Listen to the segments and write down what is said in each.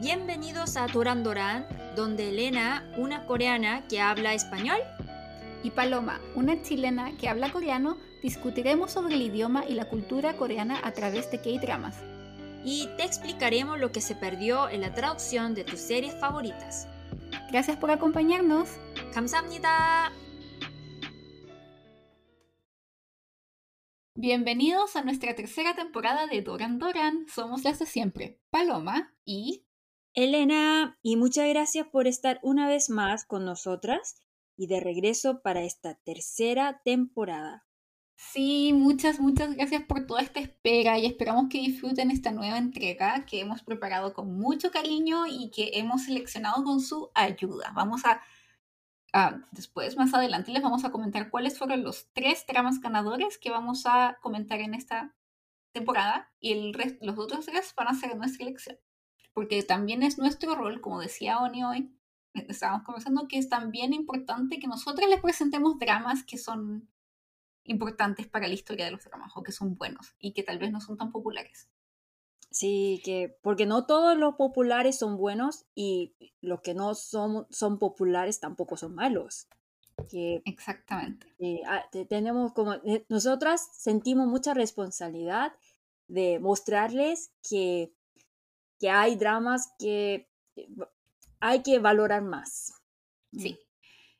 Bienvenidos a Doran Doran, donde Elena, una coreana que habla español, y Paloma, una chilena que habla coreano, discutiremos sobre el idioma y la cultura coreana a través de K-dramas. y te explicaremos lo que se perdió en la traducción de tus series favoritas. Gracias por acompañarnos. 감사합니다. Bienvenidos a nuestra tercera temporada de Doran Doran. Somos las de siempre, Paloma y... Elena, y muchas gracias por estar una vez más con nosotras y de regreso para esta tercera temporada. Sí, muchas, muchas gracias por toda esta espera y esperamos que disfruten esta nueva entrega que hemos preparado con mucho cariño y que hemos seleccionado con su ayuda. Vamos a, a- después, más adelante, les vamos a comentar cuáles fueron los tres dramas ganadores que vamos a comentar en esta temporada y el los otros tres van a ser nuestra elección. Porque también es nuestro rol, como decía Oni hoy, eh, estábamos conversando, que es también importante que nosotros les presentemos dramas que son importantes para la historia de los dramas o que son buenos y que tal vez no son tan populares. Sí, que porque no todos los populares son buenos y los que no son, son populares tampoco son malos. Que Exactamente. eh, ah, te- tenemos como, eh, nosotras sentimos mucha responsabilidad de mostrarles que, que hay dramas que eh, hay que valorar más. Sí.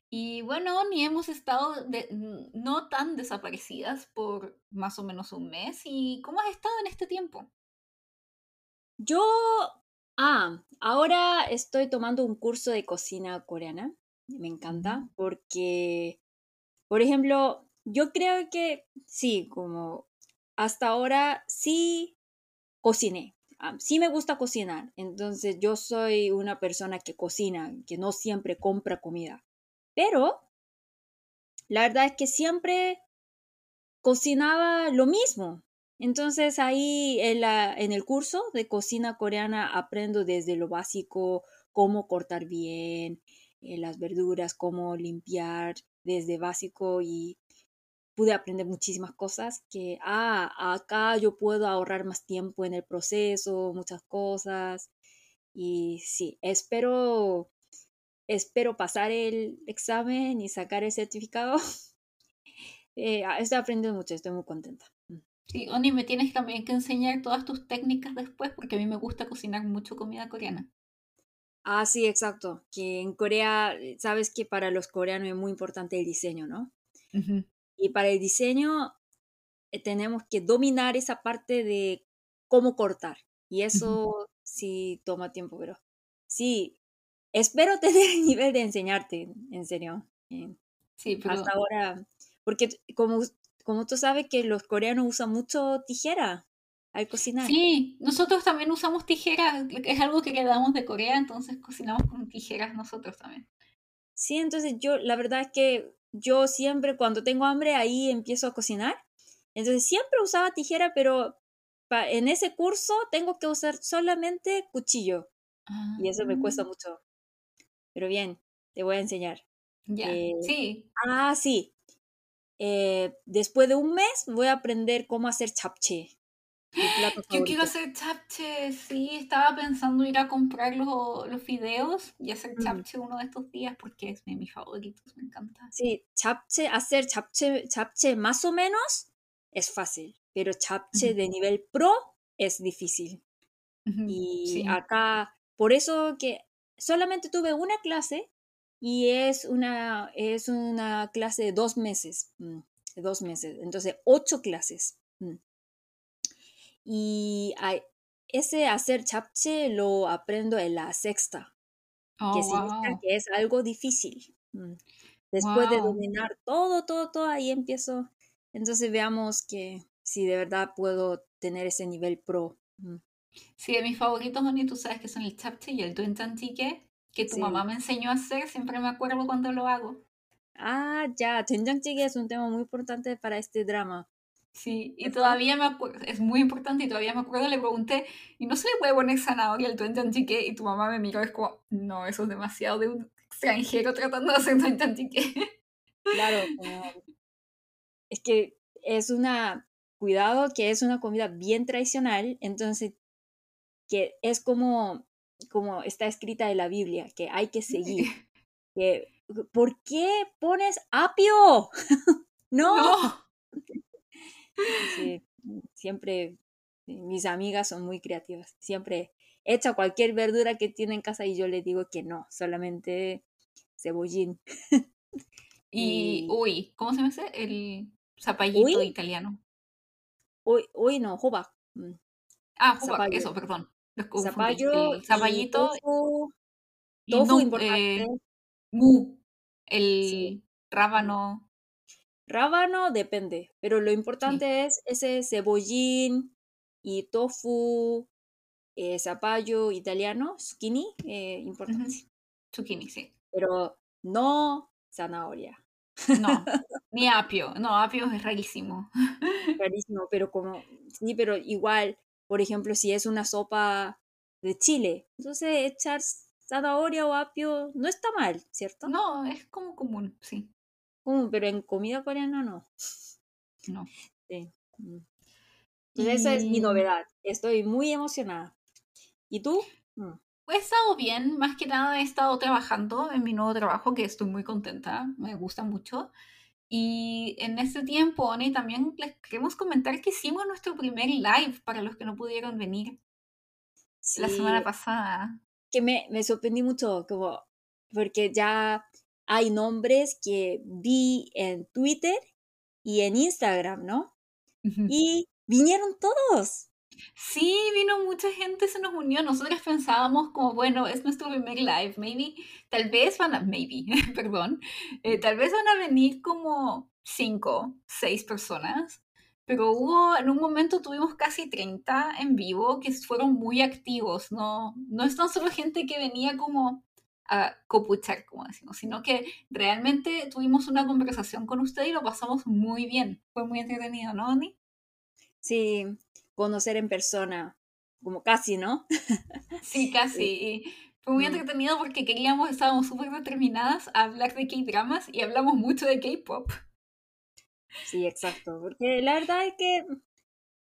Y bueno, ni hemos estado de- no tan desaparecidas por más o menos un mes. ¿Y cómo has estado en este tiempo? Yo, ah, ahora estoy tomando un curso de cocina coreana. Me encanta Mm. porque, por ejemplo, yo creo que sí, como hasta ahora sí cociné. Ah, sí me gusta cocinar. Entonces yo soy una persona que cocina, que no siempre compra comida. Pero la verdad es que siempre cocinaba lo mismo. Entonces ahí en, la- en el curso de cocina coreana aprendo desde lo básico, cómo cortar bien eh, las verduras, cómo limpiar desde básico y pude aprender muchísimas cosas que, ah, acá yo puedo ahorrar más tiempo en el proceso, muchas cosas. Y sí, espero, espero pasar el examen y sacar el certificado. Eh, ah, estoy aprendiendo mucho, estoy muy contenta. Mm. Sí, Oni, me tienes también que enseñar todas tus técnicas después porque a mí me gusta cocinar mucho comida coreana. Ah, sí, exacto. Que en Corea, eh, sabes que para los coreanos es muy importante el diseño, ¿no? Ujú. Y para el diseño eh, tenemos que dominar esa parte de cómo cortar. Y eso sí toma tiempo, pero sí, espero tener el nivel de enseñarte, en serio. Eh, Sí, pero Hasta ahora, porque como, como tú sabes que los coreanos usan mucho tijera al cocinar. Sí, nosotros también usamos tijeras, es algo que heredamos de Corea, entonces cocinamos con tijeras nosotros también. Sí, entonces yo, la verdad es que yo siempre cuando tengo hambre ahí empiezo a cocinar. Entonces siempre usaba tijera, pero en ese curso tengo que usar solamente cuchillo y eso me cuesta Ah, mucho. Pero bien, te voy a enseñar. Ya, Eh, sí. ah, sí. Eh, después de un mes voy a aprender cómo hacer mi plato Yo quiero hacer japchae, sí, estaba pensando ir a comprar los, los fideos y hacer Mm. japchae uno de estos días porque es de mis favoritos, me encanta. Sí, japchae, hacer japchae, japchae más o menos es fácil, pero Ujú, de nivel pro es difícil. Y Sí, acá, por eso que solamente tuve una clase y es una, es una clase de dos meses, mm, de dos meses, entonces ocho clases. Y ese hacer chapche lo aprendo en la sexta, oh, que significa wow. que es algo difícil. Mm, después wow. de dominar todo, todo, todo, ahí empiezo. Entonces veamos que si de verdad puedo tener ese nivel pro. Mm. Sí, de mis favoritos, Oni, tú sabes que son el chapche y el duentantique, que tu sí. mamá me enseñó a hacer, siempre me acuerdo cuando lo hago. Ah, ya, Tenjangchige es un tema muy importante para este drama. Sí, y todavía me acuerdo, es muy importante y todavía me acuerdo, le pregunté, ¿y no se le puede poner zanahoria al doenjang jjigae? Y tu mamá me miró, es como, no, eso es demasiado de un extranjero tratando de hacer doenjang jjigae. Claro, como es que es una, cuidado que es una comida bien tradicional, entonces que es como como está escrita en la Biblia, que hay que seguir. que, ¿Por qué pones apio? no. Sí, siempre mis amigas son muy creativas. Siempre echa cualquier verdura que tiene en casa y yo le digo que no, solamente cebollín. y, uy, ¿cómo se llama ese? El zapallito italiano. Uy, uy, no, joba. Mm. Ah, joba, eso, perdón. Zapallo, el zapallito. Tofu, tofu importante. Eh, mu, el rábano. Rábano depende, pero lo importante es ese cebollín y tofu, eh, zapallo italiano, zucchini, eh, importante. Zucchini, sí. Pero no zanahoria. No, ni apio. No, apio es rarísimo. Rarísimo, pero como, sí, pero igual, por ejemplo, si es una sopa de chile, entonces echar zanahoria o apio no está mal, ¿cierto? No, es como común, sí. Común, pero en comida coreana no. No. Sí. Mm. Entonces esa es mi novedad. Estoy muy emocionada. ¿Y tú? Mm. He estado bien, más que nada he estado trabajando en mi nuevo trabajo, que estoy muy contenta, me gusta mucho. Y en este tiempo, Oni, también les queremos comentar que hicimos nuestro primer live para los que no pudieron venir la semana pasada. Que me, me sorprendí mucho, como, porque ya hay nombres que vi en Twitter y en Instagram, ¿no? Y vinieron todos. Sí, vino mucha gente, se nos unió. Nosotras pensábamos como, bueno, es nuestro primer live, maybe, tal vez van a, maybe, perdón, eh, tal vez van a venir como cinco, seis personas, pero hubo, en un momento tuvimos casi 30 en vivo que fueron muy activos, no, no es tan solo gente que venía como a copuchar, como decimos, sino que realmente tuvimos una conversación con usted y lo pasamos muy bien. Fue muy entretenido, ¿no, Ani? Sí, conocer en persona, como casi, ¿no? Sí, casi. Fue muy mm. entretenido porque queríamos, estábamos súper determinadas a hablar de K-dramas y hablamos mucho de K-pop. Sí, exacto, porque la verdad es que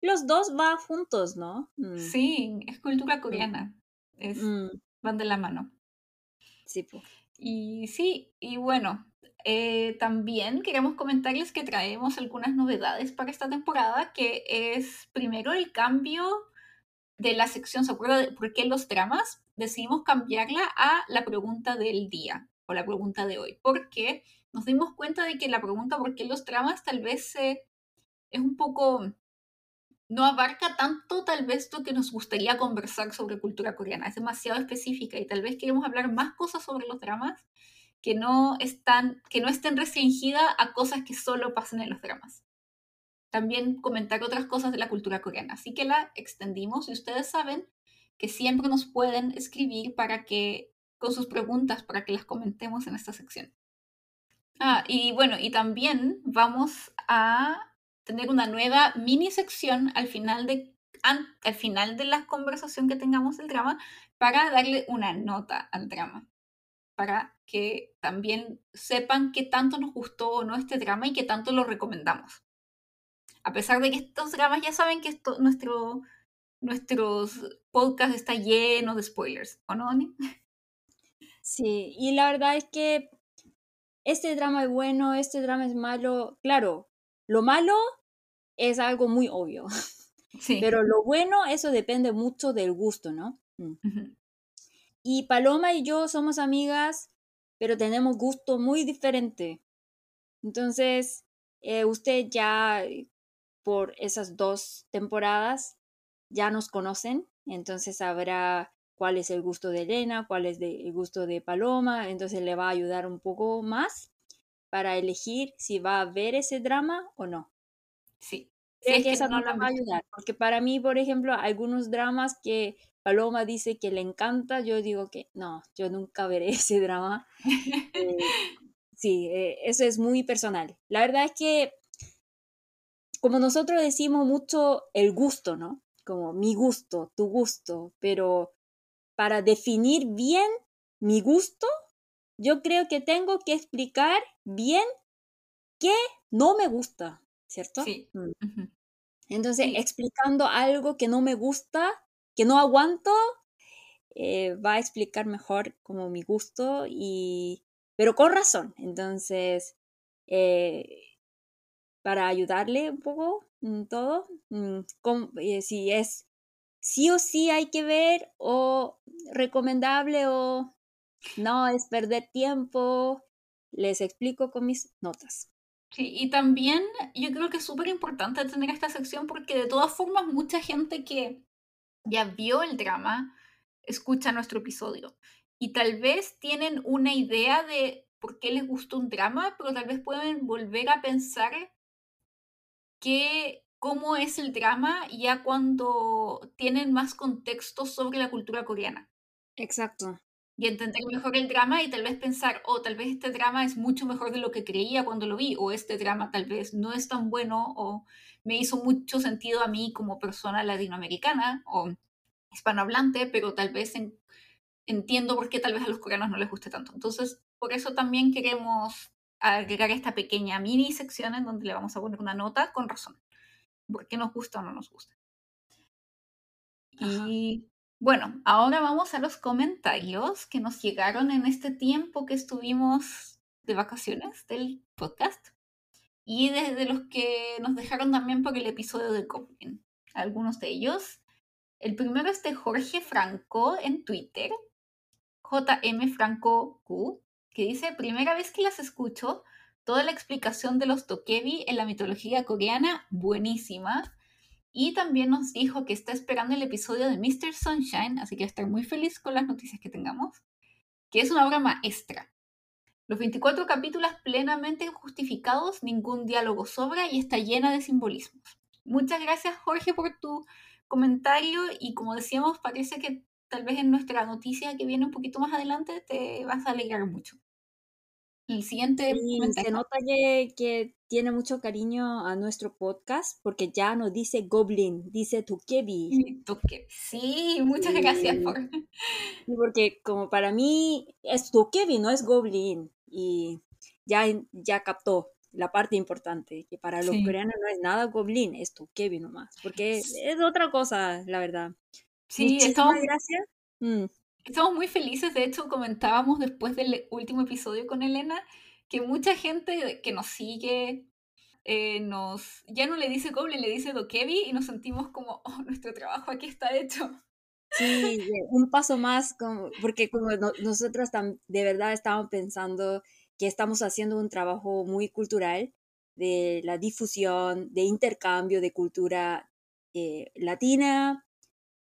los dos van juntos, ¿no? Mm. Sí, es cultura coreana, es, mm. van de la mano. Y sí, y bueno, eh, también queremos comentarles que traemos algunas novedades para esta temporada, que es primero el cambio de la sección, ¿se acuerda de por qué los dramas? Decidimos cambiarla a la pregunta del día o la pregunta de hoy, porque nos dimos cuenta de que la pregunta por qué los dramas tal vez es un poco, no abarca tanto tal vez lo que nos gustaría conversar sobre cultura coreana, es demasiado específica y tal vez queremos hablar más cosas sobre los dramas que no, están, que no estén restringidas a cosas que solo pasan en los dramas. También comentar otras cosas de la cultura coreana. Así que la extendimos y ustedes saben que siempre nos pueden escribir para que, con sus preguntas, para que las comentemos en esta sección. Ah, y bueno, y también vamos a tener una nueva mini sección al final de, al final de la conversación que tengamos del drama para darle una nota al drama para que también sepan qué tanto nos gustó o no este drama y qué tanto lo recomendamos. A pesar de que estos dramas ya saben que esto, nuestro nuestros podcast está lleno de spoilers, ¿o no, Ani? Sí, y la verdad es que este drama es bueno, este drama es malo. Claro, lo malo es algo muy obvio. Sí. Pero lo bueno, eso depende mucho del gusto, ¿no? Mm. Y Paloma y yo somos amigas, pero tenemos gusto muy diferente. Entonces, eh, usted ya eh, por esas dos temporadas ya nos conocen, entonces sabrá cuál es el gusto de Elena, cuál es el gusto de Paloma, entonces le va a ayudar un poco más para elegir si va a ver ese drama o no. Sí. Creo que, esa no la va a ayudar, porque para mí, por ejemplo, algunos dramas que Paloma dice que le encanta, yo digo que no, yo nunca veré ese drama. Eh, sí, eh, eso es muy personal. La verdad es que, como nosotros decimos mucho el gusto, ¿no? Como mi gusto, tu gusto, pero para definir bien mi gusto, yo creo que tengo que explicar bien qué no me gusta, ¿cierto? Sí. Mm. Entonces, explicando algo que no me gusta, que no aguanto, eh, va a explicar mejor como mi gusto y, pero con razón. Entonces, eh, para ayudarle un poco en todo, mm, eh, si es sí o sí hay que ver o recomendable o no es perder tiempo, les explico con mis notas. Sí, y también yo creo que es súper importante tener esta sección porque de todas formas mucha gente que ya vio el drama escucha nuestro episodio y tal vez tienen una idea de por qué les gustó un drama, pero tal vez pueden volver a pensar que cómo es el drama ya cuando tienen más contexto sobre la cultura coreana. Exacto. Y entender mejor el drama y tal vez pensar, oh, tal vez este drama es mucho mejor de lo que creía cuando lo vi, o este drama tal vez no es tan bueno, o me hizo mucho sentido a mí como persona latinoamericana o hispanohablante, pero tal vez entiendo por qué tal vez a los coreanos no les guste tanto. Entonces, por eso también queremos agregar esta pequeña mini sección en donde le vamos a poner una nota con razón, por qué nos gusta o no nos gusta. Y bueno, ahora vamos a los comentarios que nos llegaron en este tiempo que estuvimos de vacaciones del podcast y desde los que nos dejaron también por el episodio de Goblin. Algunos de ellos. El primero es de Jorge Franco en Twitter, JM Franco Q, que dice, primera vez que las escucho, toda la explicación de los tokebi en la mitología coreana, buenísima. Y también nos dijo que está esperando el episodio de Mr. Sunshine, así que estoy muy feliz con las noticias que tengamos, que es una obra maestra. Los 24 capítulos plenamente justificados, ningún diálogo sobra y está llena de simbolismos. Muchas gracias Jorge por tu comentario y como decíamos, parece que tal vez en nuestra noticia que viene un poquito más adelante te vas a alegrar mucho. El siguiente Se nota que, tiene mucho cariño a nuestro podcast porque ya no dice Goblin, dice Tukebi. Sí, muchas gracias por... Porque como para mí es Tukebi, no es Goblin. Y ya, ya captó la parte importante, que para los coreanos no es nada Goblin, es Tukebi nomás. Porque es otra cosa, la verdad. Sí, estamos... gracias. Mm. Estamos muy felices, de hecho comentábamos después del último episodio con Elena que mucha gente que nos sigue eh, nos ya no le dice Goblin, le dice Dokebi y nos sentimos como, oh, nuestro trabajo aquí está hecho. Sí, un paso más, porque como nosotros de verdad estamos pensando que estamos haciendo un trabajo muy cultural de la difusión, de intercambio de cultura eh, latina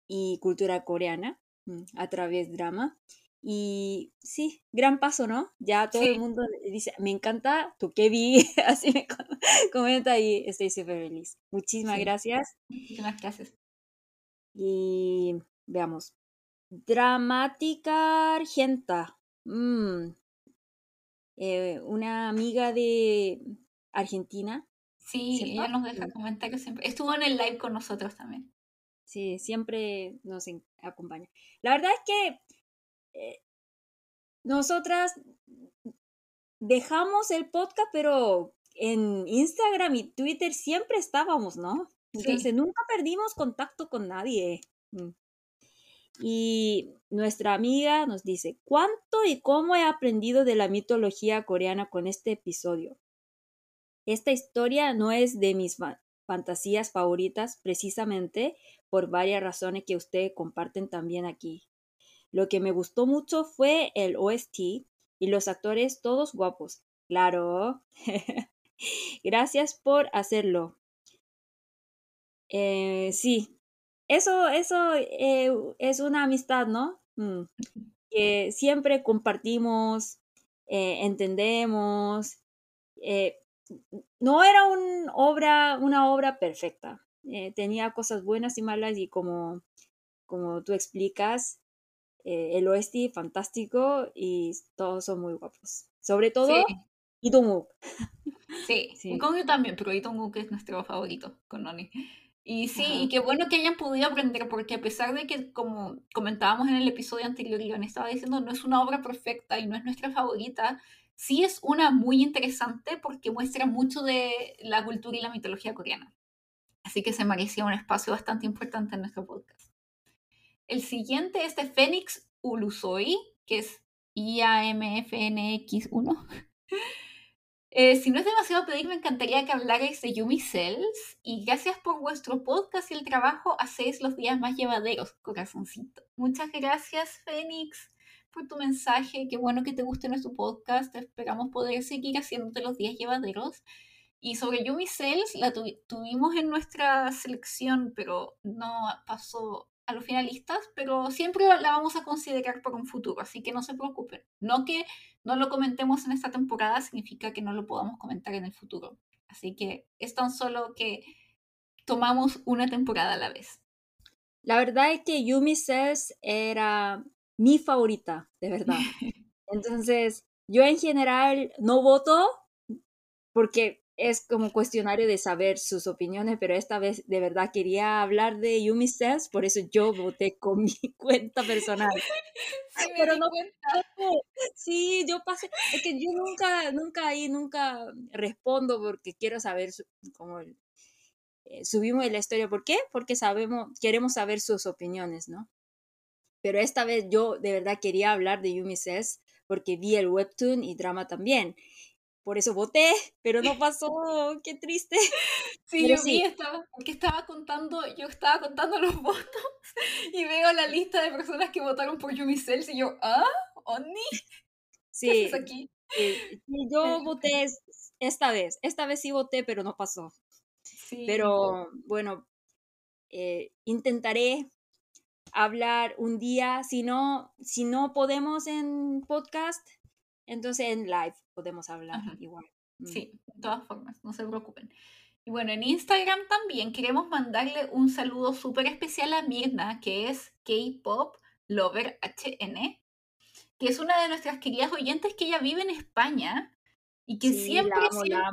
y cultura coreana. Mm, a través drama. Y sí, gran paso, ¿no? Ya todo el mundo dice, me encanta tu vi, así me comenta y estoy súper feliz. Muchísimas gracias. Muchísimas gracias. Y veamos. Dramática Argenta. Mm, eh, una amiga de Argentina. Sí, ella nos deja comentarios siempre. Estuvo en el live con nosotros también. Sí, siempre nos acompaña. La verdad es que eh, nosotras dejamos el podcast, pero en Instagram y Twitter siempre estábamos, ¿no? Entonces nunca perdimos contacto con nadie. Mm. Y nuestra amiga nos dice, ¿cuánto y cómo he aprendido de la mitología coreana con este episodio? Esta historia no es de mis fantasías favoritas precisamente por varias razones que ustedes comparten también aquí. Lo que me gustó mucho fue el OST y los actores todos guapos. Claro. Gracias por hacerlo. Eh, sí, eso, eso eh, es una amistad, ¿no? Mm. Que siempre compartimos, eh, entendemos. no era obra, una obra perfecta, tenía cosas buenas y malas y como, como tú explicas, eh, el oeste fantástico y todos son muy guapos. Sobre todo sí. Sí, sí. Con yo también, pero Itonguk es nuestro favorito con Noni. Y sí, y qué bueno que hayan podido aprender, porque a pesar de que, como comentábamos en el episodio anterior, Leon estaba diciendo, no es una obra perfecta y no es nuestra favorita, sí es una muy interesante porque muestra mucho de la cultura y la mitología coreana. Así que se merecía un espacio bastante importante en nuestro podcast. El siguiente es de Fénix Ulusoi, que es IAMFNX1. Eh, si no es demasiado pedir, me encantaría que hablarais de Yumi Cells. Y gracias por vuestro podcast y el trabajo. Hacéis los días más llevaderos, corazoncito. Muchas gracias, Fénix, por tu mensaje. Qué bueno que te guste nuestro podcast. Esperamos poder seguir haciéndote los días llevaderos. Y sobre Yumi Cells, la tuvimos en nuestra selección, pero no pasó a los finalistas, pero siempre la vamos a considerar por un futuro, así que no se preocupen. No que no lo comentemos en esta temporada significa que no lo podamos comentar en el futuro. Así que es tan solo que tomamos una temporada a la vez. La verdad es que Yumi Says era mi favorita, de verdad. Entonces, yo en general no voto porque es como cuestionario de saber sus opiniones, pero esta vez de verdad quería hablar de Yumi Says, por eso yo voté con mi cuenta personal. Sí, pero no cuenta. Sí, yo pasé, es que yo nunca, nunca ahí, nunca respondo porque quiero saber cómo eh, subimos la historia. ¿Por qué? Porque sabemos, queremos saber sus opiniones, ¿no? Pero esta vez yo de verdad quería hablar de Yumi Says porque vi el webtoon y drama también por eso voté, pero no pasó, qué triste. Sí, yo vi, estaba, porque estaba contando, yo estaba contando los votos y veo la lista de personas que votaron por Yumi Cells y yo, ¿ah? ¿Oni? Sí, ¿Qué haces aquí? yo voté esta vez, esta vez sí voté, pero no pasó. Sí. Pero bueno, eh, intentaré hablar un día, si no, si no podemos en podcast, entonces en live podemos hablar igual. Sí, de todas formas, no se preocupen. Y bueno, en Instagram también queremos mandarle un saludo súper especial a Mirna, que es K-Pop Lover HN, que es una de nuestras queridas oyentes que ella vive en España y que siempre, siempre,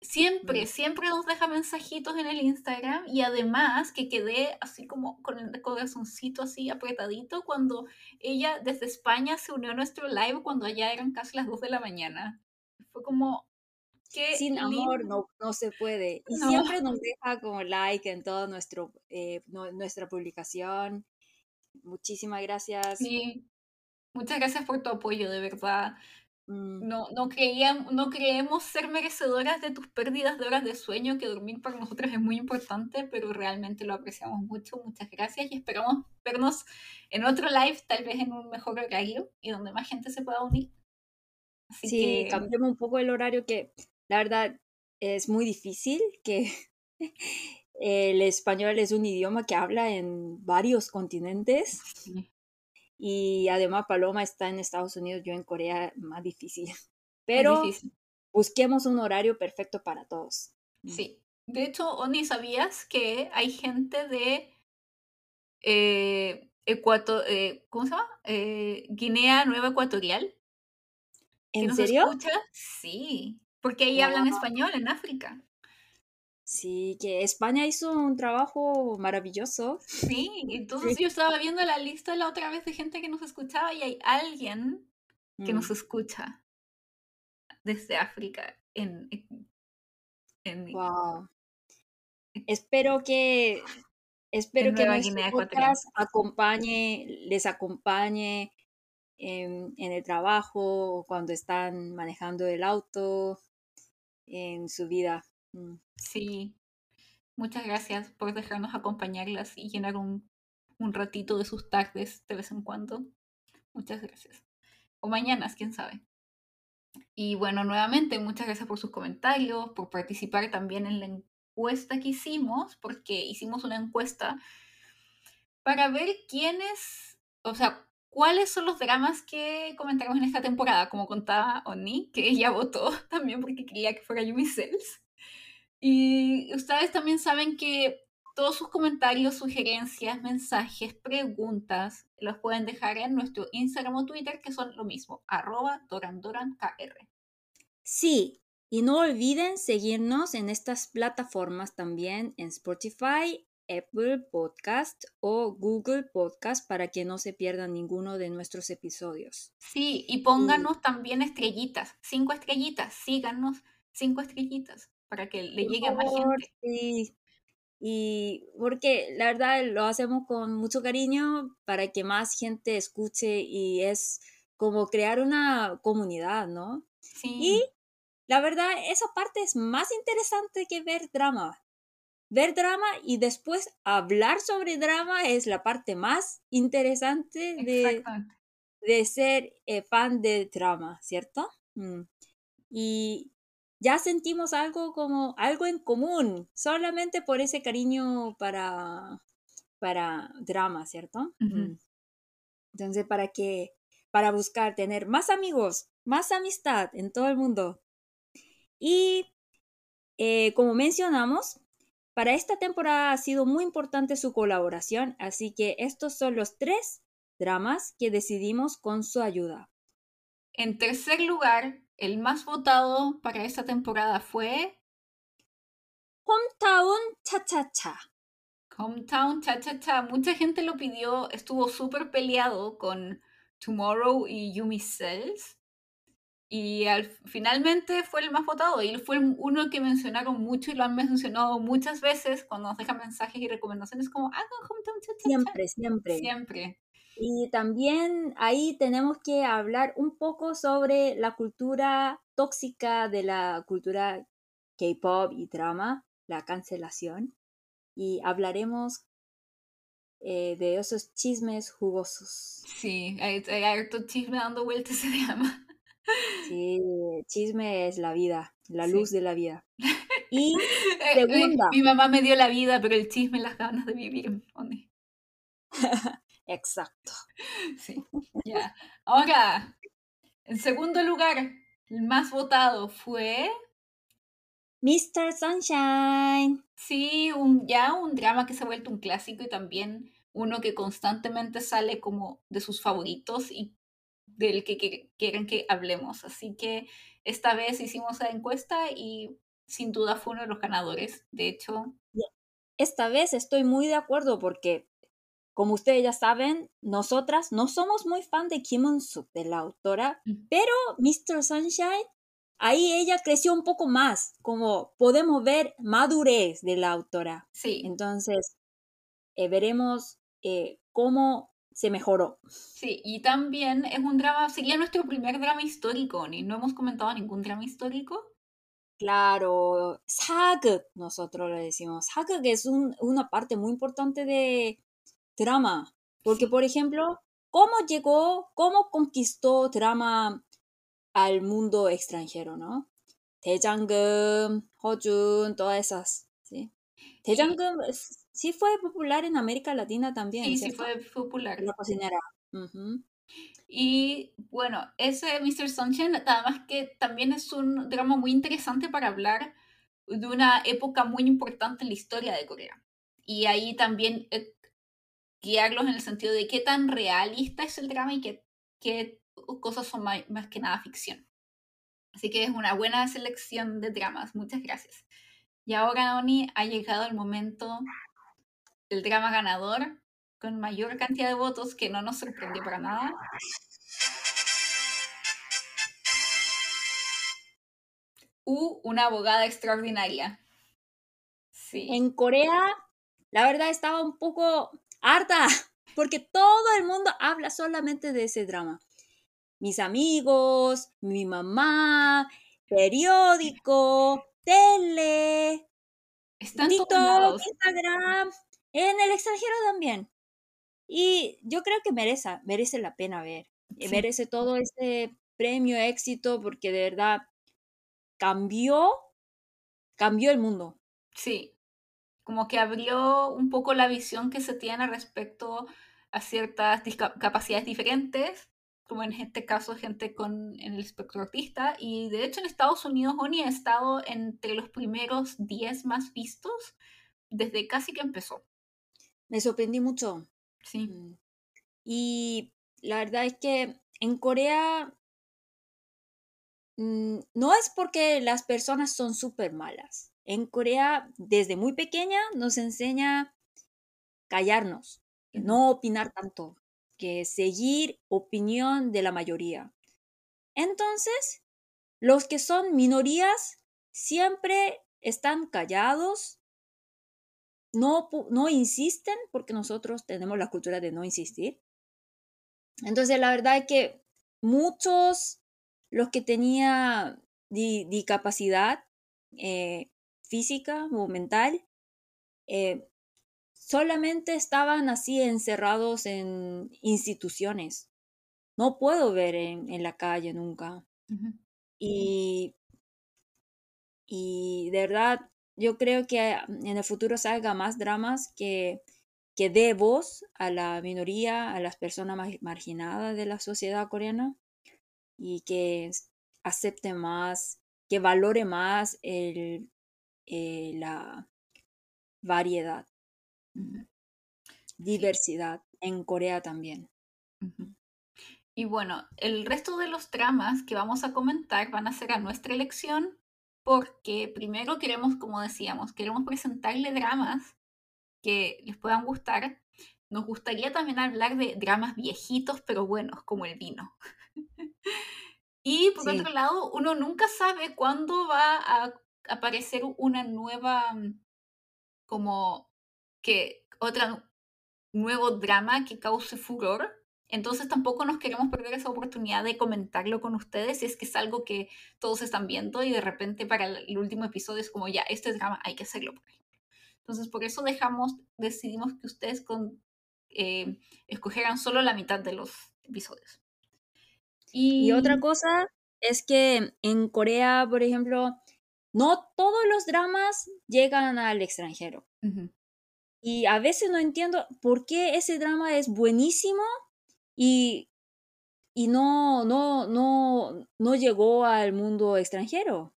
mm. siempre nos deja mensajitos en el Instagram y además que quedé así como con el corazoncito así apretadito cuando ella desde España se unió a nuestro live cuando allá eran casi las 2 de la mañana. Fue como... que Sin amor no, no se puede. Y siempre nos deja como like en toda eh, nuestra publicación. Muchísimas gracias. Sí. Muchas gracias por tu apoyo, de verdad. Mm. No, no, no creemos ser merecedoras de tus pérdidas de horas de sueño, que dormir para nosotros es muy importante, pero realmente lo apreciamos mucho. Muchas gracias y esperamos vernos en otro live, tal vez en un mejor horario y donde más gente se pueda unir. sí, cambiemos un poco el horario que la verdad es muy difícil, que el español es un idioma que habla en varios continentes. Y además Paloma está en Estados Unidos, yo en Corea, más difícil. Pero busquemos un horario perfecto para todos. Mm. Sí. De hecho, Oni, ¿sabías que hay gente de eh, eh ¿cómo se llama? Eh, Guinea Nueva Ecuatorial. ¿En serio? Escucha? Sí, porque ahí hablan español en África. Sí, que España hizo un trabajo maravilloso. Sí, entonces yo estaba viendo la lista la otra vez de gente que nos escuchaba y hay alguien que nos mm. escucha desde África en, en, wow. Espero que espero que acompañe, les acompañe en, en, el trabajo, cuando están manejando el auto, en su vida. Mm. Sí, muchas gracias por dejarnos acompañarlas y llenar un, un ratito de sus tardes de vez en cuando. Muchas gracias. O mañanas, quién sabe. Y bueno, nuevamente, muchas gracias por sus comentarios, por participar también en la encuesta que hicimos, porque hicimos una encuesta para ver quiénes, o sea, cuáles son los dramas que comentaremos en esta temporada, como contaba Oni, que ella votó también porque quería que fuera Yumi Cells. Y ustedes también saben que todos sus comentarios, sugerencias, mensajes, preguntas, los pueden dejar en nuestro Instagram o Twitter, que son lo mismo, arroba dorandorankr. Sí, y no olviden seguirnos en estas plataformas también en Spotify, Apple Podcast o Google Podcast para que no se pierdan ninguno de nuestros episodios. Sí, y pónganos también estrellitas, cinco estrellitas, síganos, cinco estrellitas para que le llegue a más gente. Y porque la verdad lo hacemos con mucho cariño para que más gente escuche y es como crear una comunidad, ¿no? Sí. Y la verdad, esa parte es más interesante que ver drama. Ver drama y después hablar sobre drama es la parte más interesante de, de ser eh, fan de drama, ¿cierto? Mm. Y ya sentimos algo como algo en común, solamente por ese cariño para, para drama, ¿cierto? Mm. Entonces, para que, para buscar tener más amigos, más amistad en todo el mundo. Y eh, como mencionamos, para esta temporada ha sido muy importante su colaboración, así que estos son los tres dramas que decidimos con su ayuda. En tercer lugar, el más votado para esta temporada fue Hometown Cha Cha Cha. Hometown Cha Cha Cha. Mucha gente lo pidió, estuvo súper peleado con Tomorrow y Yumi Cells. Y al, finalmente fue el más votado y fue uno que mencionaron mucho y lo han mencionado muchas veces cuando nos dejan mensajes y recomendaciones como hagan Hometown Cha Cha Cha. Siempre, siempre. Siempre. Y también ahí tenemos que hablar un poco sobre la cultura tóxica de la cultura K-pop y drama, la cancelación. Y hablaremos eh, de esos chismes jugosos. Sí, hay, hay harto chisme dando vueltas ese drama. Sí, chisme es la vida, la Sí. luz de la vida. Y Eh, eh, Segunda. Mi mamá me dio la vida, pero el chisme las ganas de vivir. Exacto. Sí, ya. Ahora, en segundo lugar, el más votado fue, Mr. Sunshine. sí, un, ya un drama que se ha vuelto un clásico y también uno que constantemente sale como de sus favoritos y del que, que- quieren que hablemos. Así que esta vez hicimos la encuesta y sin duda fue uno de los ganadores. De hecho, Esta vez estoy muy de acuerdo porque, como ustedes ya saben, nosotras no somos muy fan de Kim Eun-suk, de la autora, pero Mr. Sunshine, ahí ella creció un poco más, como podemos ver madurez de la autora. Sí. Entonces, eh, veremos eh, cómo se mejoró. Sí, y también es un drama, sería nuestro primer drama histórico, ni no hemos comentado ningún drama histórico. Claro, Saguk, nosotros le decimos. Saguk es una parte muy importante de Trama. Porque, por ejemplo, ¿cómo llegó, cómo conquistó Trama al mundo extranjero, no? Daejangum, Hojun, todas esas, ¿sí? Daejangum sí fue popular en América Latina también. Sí, sí fue popular. La cocinera. Uh -huh. Y bueno, ese Mr. Sunshine, además que también es un drama muy interesante para hablar de una época muy importante en la historia de Corea. Y ahí también eh, guiarlos en el sentido de qué tan realista es el drama y qué, qué cosas son más, más que nada ficción. Así que es una buena selección de dramas. Muchas gracias. Y ahora, Oni, ha llegado el momento del drama ganador con mayor cantidad de votos que no nos sorprendió para nada. U, una abogada extraordinaria. Sí. En Corea, la verdad estaba un poco harta, porque todo el mundo habla solamente de ese drama. Mis amigos, mi mamá, periódico, tele, Está en todos TikTok. Instagram, en el extranjero también. Y yo creo que merece, merece la pena ver. eh, Sí. Merece todo este premio, éxito, porque de verdad cambió, cambió el mundo. Sí. Como que abrió un poco la visión que se tiene respecto a ciertas capacidades diferentes, como en este caso gente con en el espectro autista. Y de hecho en Estados Unidos Oni ha estado entre los primeros 10 más vistos desde casi que empezó. Me sorprendí mucho. Sí. Mm. Y la verdad es que en Corea mm, no es porque las personas son súper malas. En Corea, desde muy pequeña, nos enseña callarnos, no opinar tanto, que seguir opinión de la mayoría. Entonces, los que son minorías siempre están callados no, no insisten porque nosotros tenemos la cultura de no insistir. Entonces, la verdad es que muchos, los que tenían discapacidad eh, física o mental, eh, solamente estaban así encerrados en instituciones. No puedo ver en, la calle nunca. Y, y de verdad, yo creo que en el futuro salga más dramas que, que dé voz a la minoría, a las personas marginadas de la sociedad coreana y que acepte más, que valore más el, eh, la variedad diversidad en Corea también. Y bueno, el resto de los dramas que vamos a comentar van a ser a nuestra elección porque primero queremos, como decíamos, queremos presentarle dramas que les puedan gustar. Nos gustaría también hablar de dramas viejitos pero buenos, como el vino. y por otro lado, uno nunca sabe cuándo va a aparecer una nueva, como que otro nuevo drama que cause furor. Entonces tampoco nos queremos perder esa oportunidad de comentarlo con ustedes si es que es algo que todos están viendo y de repente para el último episodio es como ya, este drama hay que hacerlo. Entonces por eso dejamos, decidimos que ustedes con, eh, escogieran solo la mitad de los episodios. Y... otra cosa es que en Corea, por ejemplo, no todos los dramas llegan al extranjero. Y a veces no entiendo por qué ese drama es buenísimo y, y no, no, no, no llegó al mundo extranjero.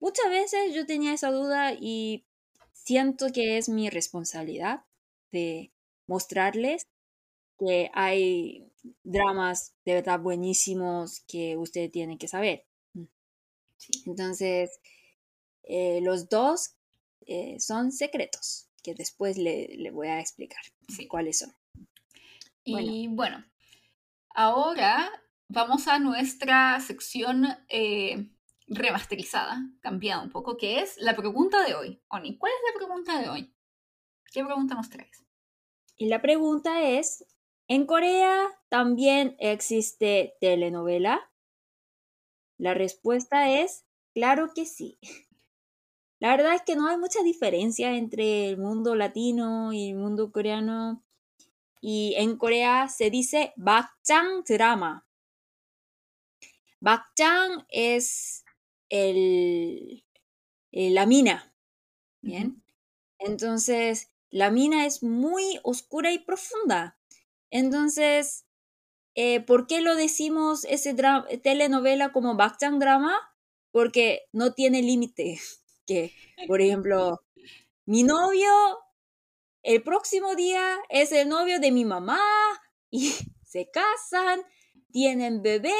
Muchas veces yo tenía esa duda y siento que es mi responsabilidad de mostrarles que hay dramas de verdad buenísimos que ustedes tienen que saber. Entonces, eh, los dos eh, son secretos que después le, voy a explicar cuáles son. Y bueno. ahora vamos a nuestra sección eh, remasterizada, cambiada un poco, que es la pregunta de hoy. Oni, ¿cuál es la pregunta de hoy? ¿Qué pregunta nos traes? Y la pregunta es, ¿en Corea también existe telenovela? La respuesta es, claro que sí. La verdad es que no hay mucha diferencia entre el mundo latino y el mundo coreano. Y en Corea se dice bakjang drama. Bakjang es el, la mina. Bien. Entonces, la mina es muy oscura y profunda. Entonces, eh, ¿por qué lo decimos ese telenovela como bakjang drama? Porque no tiene límite que, por ejemplo, mi novio el próximo día es el novio de mi mamá y se casan, tienen bebé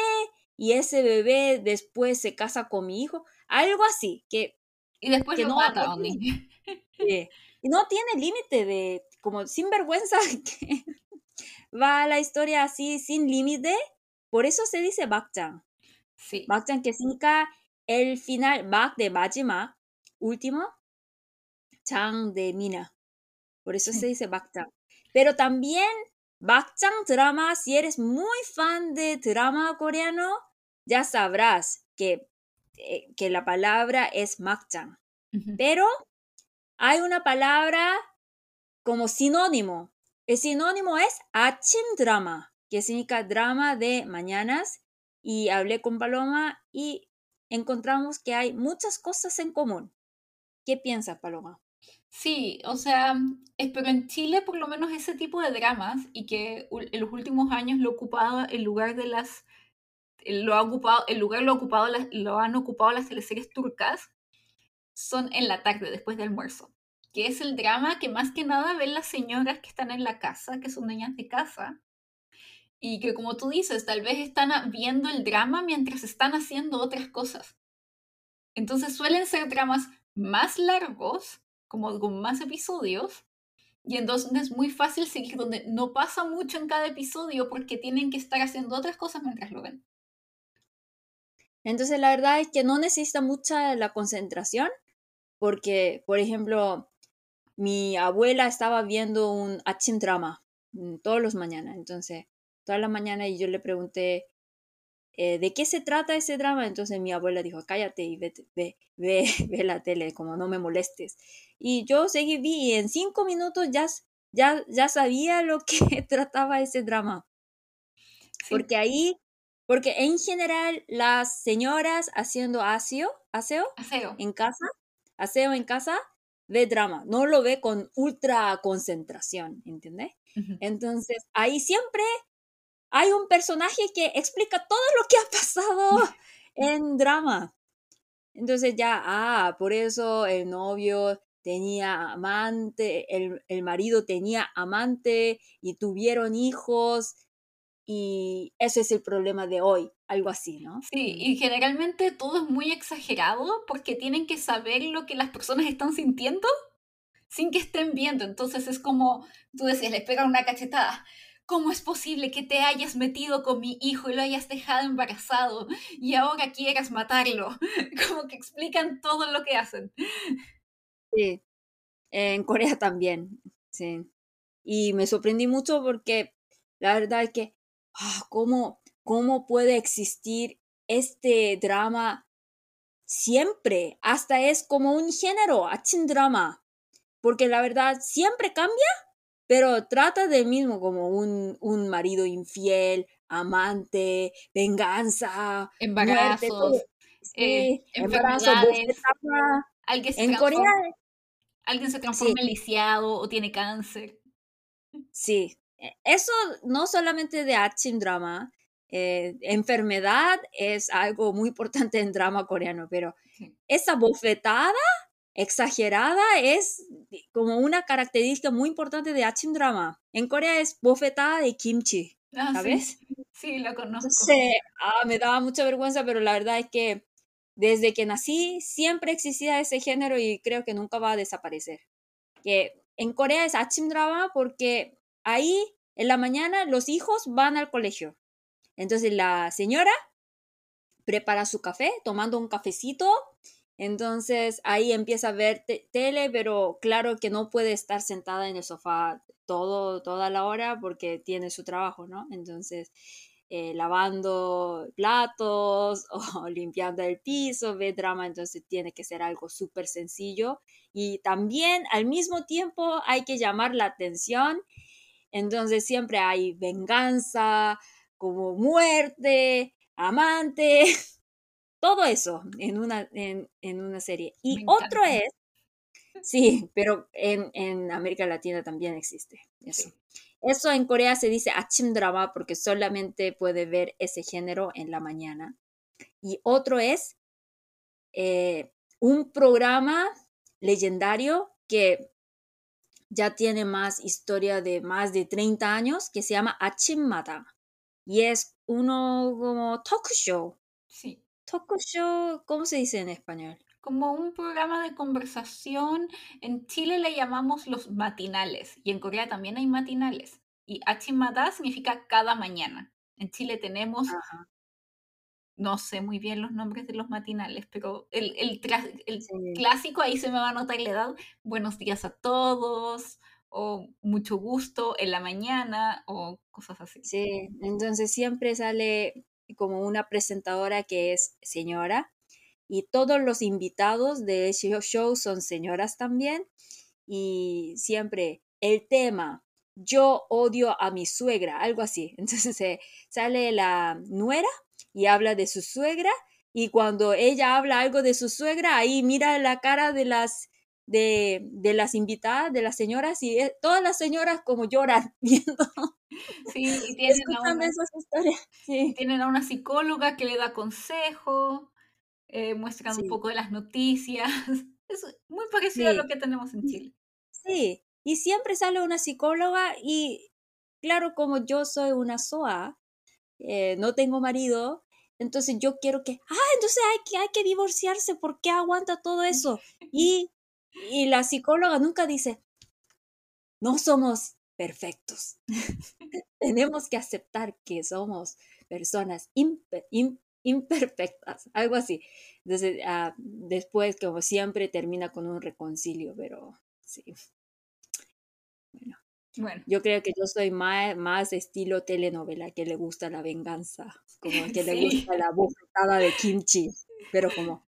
y ese bebé después se casa con mi hijo, algo así, que... Y después que no, mata, Y no tiene límite de, como sin vergüenza, que va la historia así sin límite, por eso se dice Bakchan. Sí. Bakchan que significa el final, Bak de Bajima, último, Chang de Mina. Por eso se dice Bakchang. Pero también Bakchang drama, si eres muy fan de drama coreano, ya sabrás que, eh, que la palabra es Makchang. Pero hay una palabra como sinónimo. El sinónimo es Achim drama, que significa drama de mañanas. Y hablé con Paloma y encontramos que hay muchas cosas en común. ¿Qué piensas, Paloma? Sí, o sea, espero en Chile por lo menos ese tipo de dramas y que en los últimos años lo ocupado el lugar de las lo ha ocupado el lugar lo ha ocupado lo han ocupado las teleseries turcas son en la tarde después del almuerzo, que es el drama que más que nada ven las señoras que están en la casa, que son niñas de casa. Y que como tú dices, tal vez están viendo el drama mientras están haciendo otras cosas. Entonces suelen ser dramas más largos, como con más episodios, y entonces es muy fácil seguir donde no pasa mucho en cada episodio porque tienen que estar haciendo otras cosas mientras lo ven. Entonces la verdad es que no necesita mucha la concentración porque, por ejemplo, mi abuela estaba viendo un achim drama mm, todos los mañanas, entonces toda la mañana y yo le pregunté eh, de qué se trata ese drama, entonces mi abuela dijo cállate y ve, ve, ve, ve la tele, como no me molestes. Y yo seguí vi y en cinco minutos ya, ya, ya sabía lo que trataba ese drama. Porque ahí, porque en general las señoras haciendo aseo, aseo, Aseo. en casa, aseo en casa, ve drama, no lo ve con ultra concentración, ¿entiendes? Entonces, ahí siempre hay un personaje que explica todo lo que ha pasado en drama. Entonces ya, ah, por eso el novio tenía amante, el, el marido tenía amante y tuvieron hijos y ese es el problema de hoy, algo así, ¿no? Sí, y generalmente todo es muy exagerado porque tienen que saber lo que las personas están sintiendo sin que estén viendo. Entonces es como, tú decías, le pegan una cachetada. ¿Cómo es posible que te hayas metido con mi hijo y lo hayas dejado embarazado y ahora quieras matarlo? Como que explican todo lo que hacen. Sí, en Corea también, sí. Y me sorprendí mucho porque la verdad es que, ah, ¿cómo, ¿cómo puede existir este drama siempre? Hasta es como un género, achin drama. Porque la verdad siempre cambia, pero trata del mismo como un, un marido infiel, amante, venganza, muerte. Embarazos, eh, Sí, embarazo, enfermedades, bofetada. alguien se En Corea, transforma, alguien se sí, transforma en lisiado o tiene cáncer. sí. E- Eso no solamente de action drama, eh, enfermedad es algo muy importante en drama coreano, pero Sí. esa bofetada exagerada es como una característica muy importante de action drama. En Corea es bofetada de kimchi, Ah, sí, ¿sabes? sí, lo conozco. Entonces, ah, me daba mucha vergüenza, pero la verdad es que desde que nací siempre existía ese género y creo que nunca va a desaparecer. Que en Corea es achim drama porque ahí en la mañana los hijos van al colegio. Entonces la señora prepara su café tomando un cafecito. Entonces ahí empieza a ver te- tele, pero claro que no puede estar sentada en el sofá todo, toda la hora porque tiene su trabajo, ¿no? Entonces eh, lavando platos o limpiando el piso, ve drama, entonces tiene que ser algo súper sencillo. Y también al mismo tiempo hay que llamar la atención, entonces siempre hay venganza, como muerte, amante, todo eso en una, en, en una serie. Y Me otro encanta. es, sí, pero en, en América Latina también existe eso. Sí. Eso en Corea se dice achim drama porque solamente puede ver ese género en la mañana. Y otro es eh, un programa legendario que ya tiene más historia de más de 30 años que se llama Achimmada. Y es uno como talk show. Sí. Talk show, ¿cómo se dice en español? Como un programa de conversación. En Chile le llamamos los matinales y en Corea también hay matinales. Y achimada significa cada mañana. En Chile tenemos, Ajá, no sé muy bien los nombres de los matinales, pero el, el, tra- el sí. clásico, ahí se me va a notar la edad, buenos días a todos, o mucho gusto en la mañana, o cosas así. Sí, entonces siempre sale como una presentadora que es señora y todos los invitados de ese show son señoras también y siempre el tema yo odio a mi suegra, algo así. Entonces sale la nuera y habla de su suegra y cuando ella habla algo de su suegra, ahí mira la cara de las de, de las invitadas, de las señoras y eh, todas las señoras como lloran viendo Sí, y tienen a una, esas historias. Sí, tienen a una psicóloga que le da consejo, eh, muestran un sí, poco de las noticias. Es muy parecido a lo sí, que tenemos en Chile. sí. Y siempre sale una psicóloga y claro, como yo soy una SOA, eh, no tengo marido, entonces yo quiero que, ah, entonces hay que, hay que divorciarse, ¿por qué aguanta todo eso? Y, y la psicóloga nunca dice, no somos perfectos. Tenemos que aceptar que somos personas impe- im- imperfectas, algo así. Entonces, ah, después, como siempre, termina con un reconcilio, pero sí. Bueno. Yo creo que yo soy más, más estilo telenovela, que le gusta la venganza, como que le gusta la bofetada de kimchi, pero como,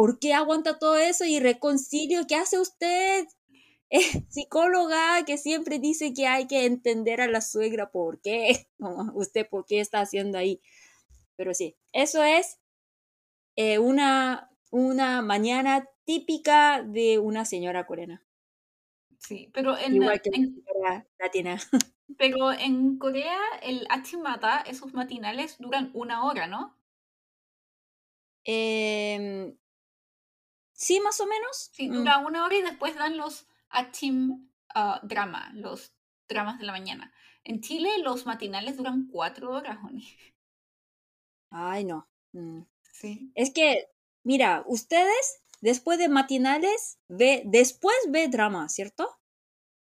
¿por qué aguanta todo eso y reconcilio? ¿Qué hace usted? Es psicóloga que siempre dice que hay que entender a la suegra, ¿por qué? ¿Usted por qué está haciendo ahí? Pero sí, eso es eh, una, una mañana típica de una señora coreana. Sí, pero en, Igual que en- la latina. pero en Corea el achimata, esos matinales, duran una hora, ¿no? Em, sí, más o menos. Sí, Mm, dura una hora y después dan los achim ah, drama, los dramas de la mañana. En Chile los matinales duran cuatro horas, Oni. Ay, no. Mm. Sí. Es que, mira, ustedes después de matinales ve, después ve drama, ¿cierto?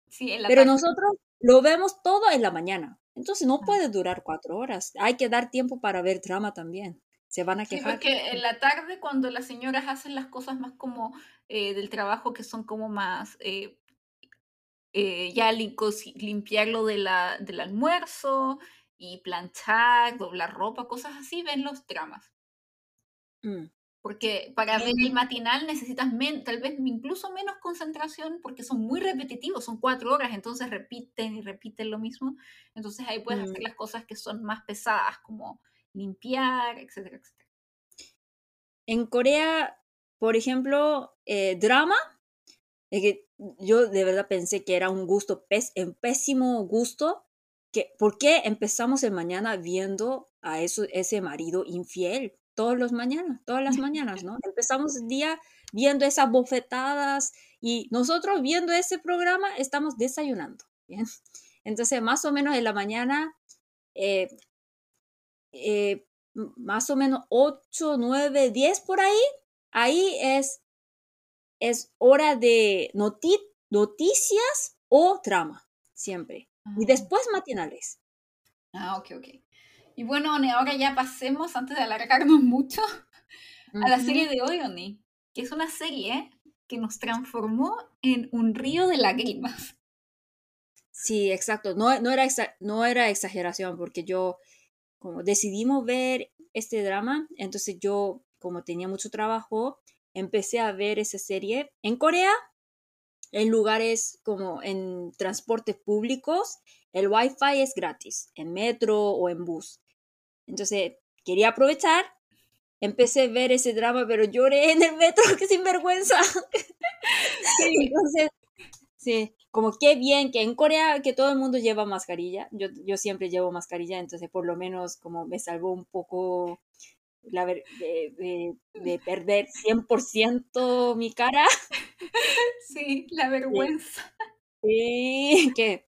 Sí, en la Pero tarde. nosotros lo vemos todo en la mañana. Entonces no Ah. puede durar cuatro horas. Hay que dar tiempo para ver drama también. Se van a Sí, quejar. porque en la tarde cuando las señoras hacen las cosas más como eh, del trabajo que son como más eh, eh, ya li- coci- limpiar lo de la, del almuerzo y planchar, doblar ropa, cosas así, ven los dramas. Mm. Porque para ver Sí. el matinal necesitas men- tal vez incluso menos concentración porque son muy repetitivos, son cuatro horas, entonces repiten y repiten lo mismo. Entonces ahí puedes hacer Mm. las cosas que son más pesadas, como limpiar, etcétera, etcétera. En Corea, por ejemplo, eh, drama, es que yo de verdad pensé que era un gusto, un pésimo gusto, que, ¿por qué empezamos el mañana viendo a eso, ese marido infiel? Todos los mañanas, todas las mañanas, ¿no? Empezamos el día viendo esas bofetadas y nosotros viendo ese programa estamos desayunando, ¿bien? Entonces, más o menos en la mañana, eh, eh, más o menos 8, 9, 10 por ahí, ahí es, es hora de noti- noticias o drama, siempre. Y después matinales. Ah, ok, ok. Y bueno, Oni, ahora ya pasemos, antes de alargarnos mucho, a la serie de hoy, Oni, que es una serie que nos transformó en un río de lágrimas. Sí, exacto. No, no, era exa- no era exageración porque yo, como decidimos ver este drama, entonces yo, como tenía mucho trabajo, empecé a ver esa serie en Corea, en lugares como en transportes públicos, el wifi es gratis, en metro o en bus. Entonces, quería aprovechar, empecé a ver ese drama, pero lloré en el metro, que sinvergüenza. Entonces, sí, como qué bien que en Corea que todo el mundo lleva mascarilla. Yo, yo siempre llevo mascarilla, entonces por lo menos como me salvó un poco la ver- de, de- de perder 100% mi cara. Sí, la vergüenza. Sí, que,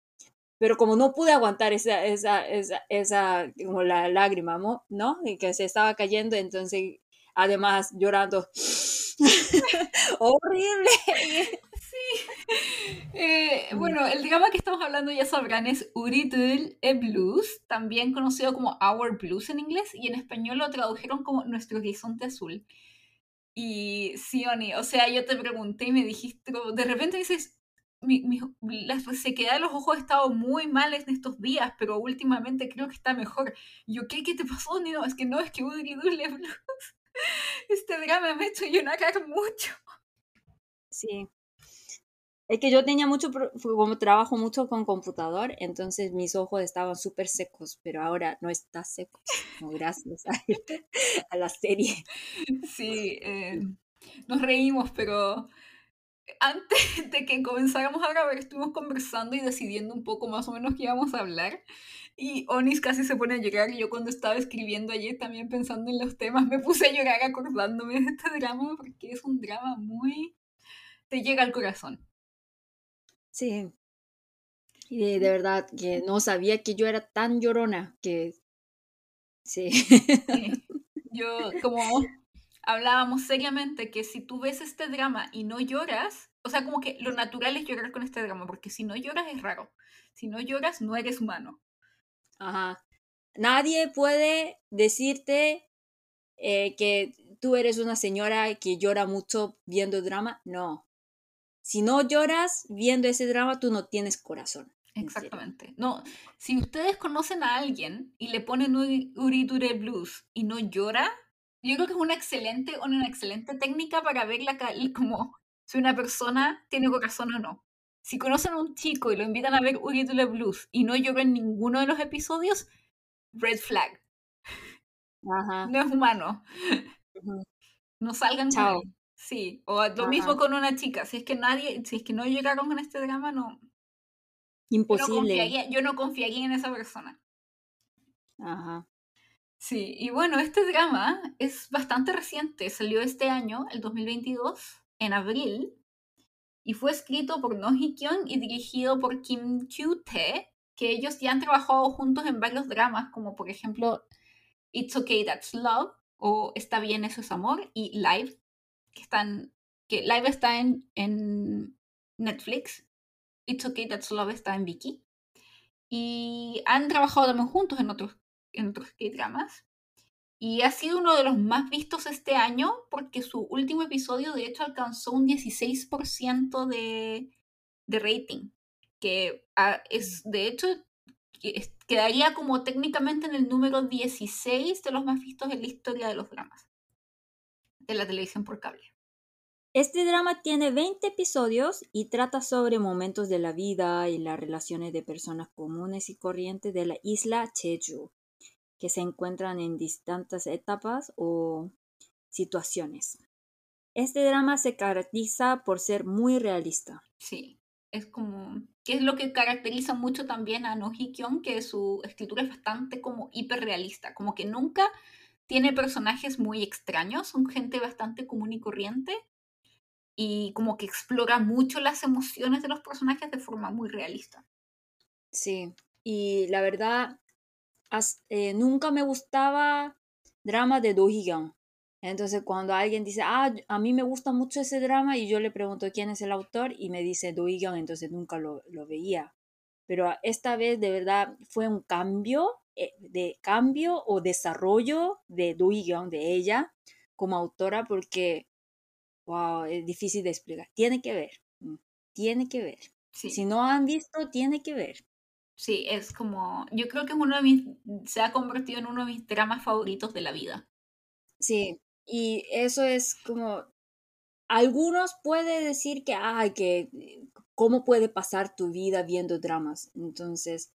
pero como no pude aguantar esa, esa, esa, esa, como la lágrima. ¿no? Y que se estaba cayendo, entonces, además llorando. Horrible. Eh, bueno, el drama que estamos hablando ya sabrán es Uritul e Blues, también conocido como Our Blues en inglés, y en español lo tradujeron como Nuestro Horizonte Azul. Y sí, Oni, o sea, yo te pregunté y me dijiste, de repente dices, mi, mi- la sequedad de los ojos ha estado muy mal en estos días, pero últimamente creo que está mejor. Yo, ¿qué, qué te pasó? Ni no, es que no, es que Uritul e Blues, este drama me ha hecho llorar mucho. Sí. Es que yo tenía mucho, como trabajo mucho con computador, entonces mis ojos estaban súper secos, pero ahora no está seco, como gracias a, a la serie. Sí, eh, nos reímos, pero antes de que comenzáramos a grabar estuvimos conversando y decidiendo un poco más o menos qué íbamos a hablar. Y Onis casi se pone a llorar. Yo cuando estaba escribiendo ayer también pensando en los temas me puse a llorar acordándome de este drama porque es un drama muy... te llega al corazón. Sí. Y de, de verdad que no sabía que yo era tan llorona que sí. Sí. Yo, como hablábamos seriamente, que si tú ves este drama y no lloras, o sea, como que lo natural es llorar con este drama, porque si no lloras es raro. Si no lloras, no eres humano. Ajá. Nadie puede decirte eh, que tú eres una señora que llora mucho viendo drama. No. Si no lloras viendo ese drama, tú no tienes corazón. Exactamente. No, si ustedes conocen a alguien y le ponen Uriture Blues y no llora, yo creo que es una excelente, una excelente técnica para ver la, como si una persona tiene corazón o no. Si conocen a un chico y lo invitan a ver Uriture Blues y no llora en ninguno de los episodios, red flag. No es humano. No salgan Chao. Sí, o lo mismo con una chica. Si es que nadie, si es que no llegaron con este drama, no. Imposible. Yo no confiaría, en esa persona. Ajá. Sí, y bueno, este drama es bastante reciente. Salió este año, el 2022, en abril. Y fue escrito por No Kyung y dirigido por Kim Kyu Tae, que ellos ya han trabajado juntos en varios dramas, como por ejemplo It's Okay That's Love o Está bien, eso es amor y Live, que están que Live está en, en Netflix, It's Okay That's Love está en Viki. Y han trabajado también juntos en otros, en otros dramas. Y ha sido uno de los más vistos este año porque su último episodio de hecho alcanzó un 16% de, de rating. Que ah, es, de hecho, quedaría como técnicamente en el número 16 de los más vistos en la historia de los dramas de la televisión por cable. Este drama tiene 20 episodios y trata sobre momentos de la vida y las relaciones de personas comunes y corrientes de la isla Jeju, que se encuentran en distintas etapas o situaciones. Este drama se caracteriza por ser muy realista. Sí, es como que es lo que caracteriza mucho también a No Hee que su escritura es bastante como hiperrealista, como que nunca tiene personajes muy extraños, son gente bastante común y corriente y como que explora mucho las emociones de los personajes de forma muy realista. Sí, y la verdad, eh, nunca me gustaba drama de Do Hee entonces, cuando alguien dice, ah, a mí me gusta mucho ese drama y yo le pregunto quién es el autor y me dice Doigan, entonces nunca lo, lo, veía. Pero esta vez de verdad fue un cambio, de cambio o desarrollo de Doigan, de ella, como autora, porque, wow, es difícil de explicar. Tiene que ver, mm, tiene que ver. Si no han visto, tiene que ver. Sí, es como, yo creo que es uno de mis, se ha convertido en uno de mis dramas favoritos de la vida. Sí, y eso es como, algunos pueden decir que, ay, que, ¿cómo puede pasar tu vida viendo dramas? Entonces,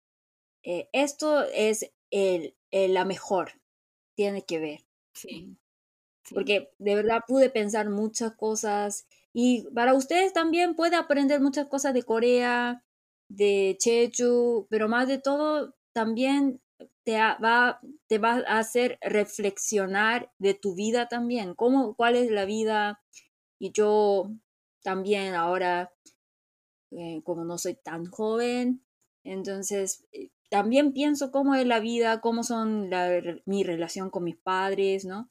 eh, esto es el, la mejor, tiene que ver. Sí. Porque de verdad pude pensar muchas cosas y para ustedes también puede aprender muchas cosas de Corea, de Chechu, pero más de todo también te va, te va a hacer reflexionar de tu vida también, cómo, cuál es la vida. Y yo también ahora, eh, como no soy tan joven, entonces eh, también pienso cómo es la vida, cómo son mi relación con mis padres, ¿no?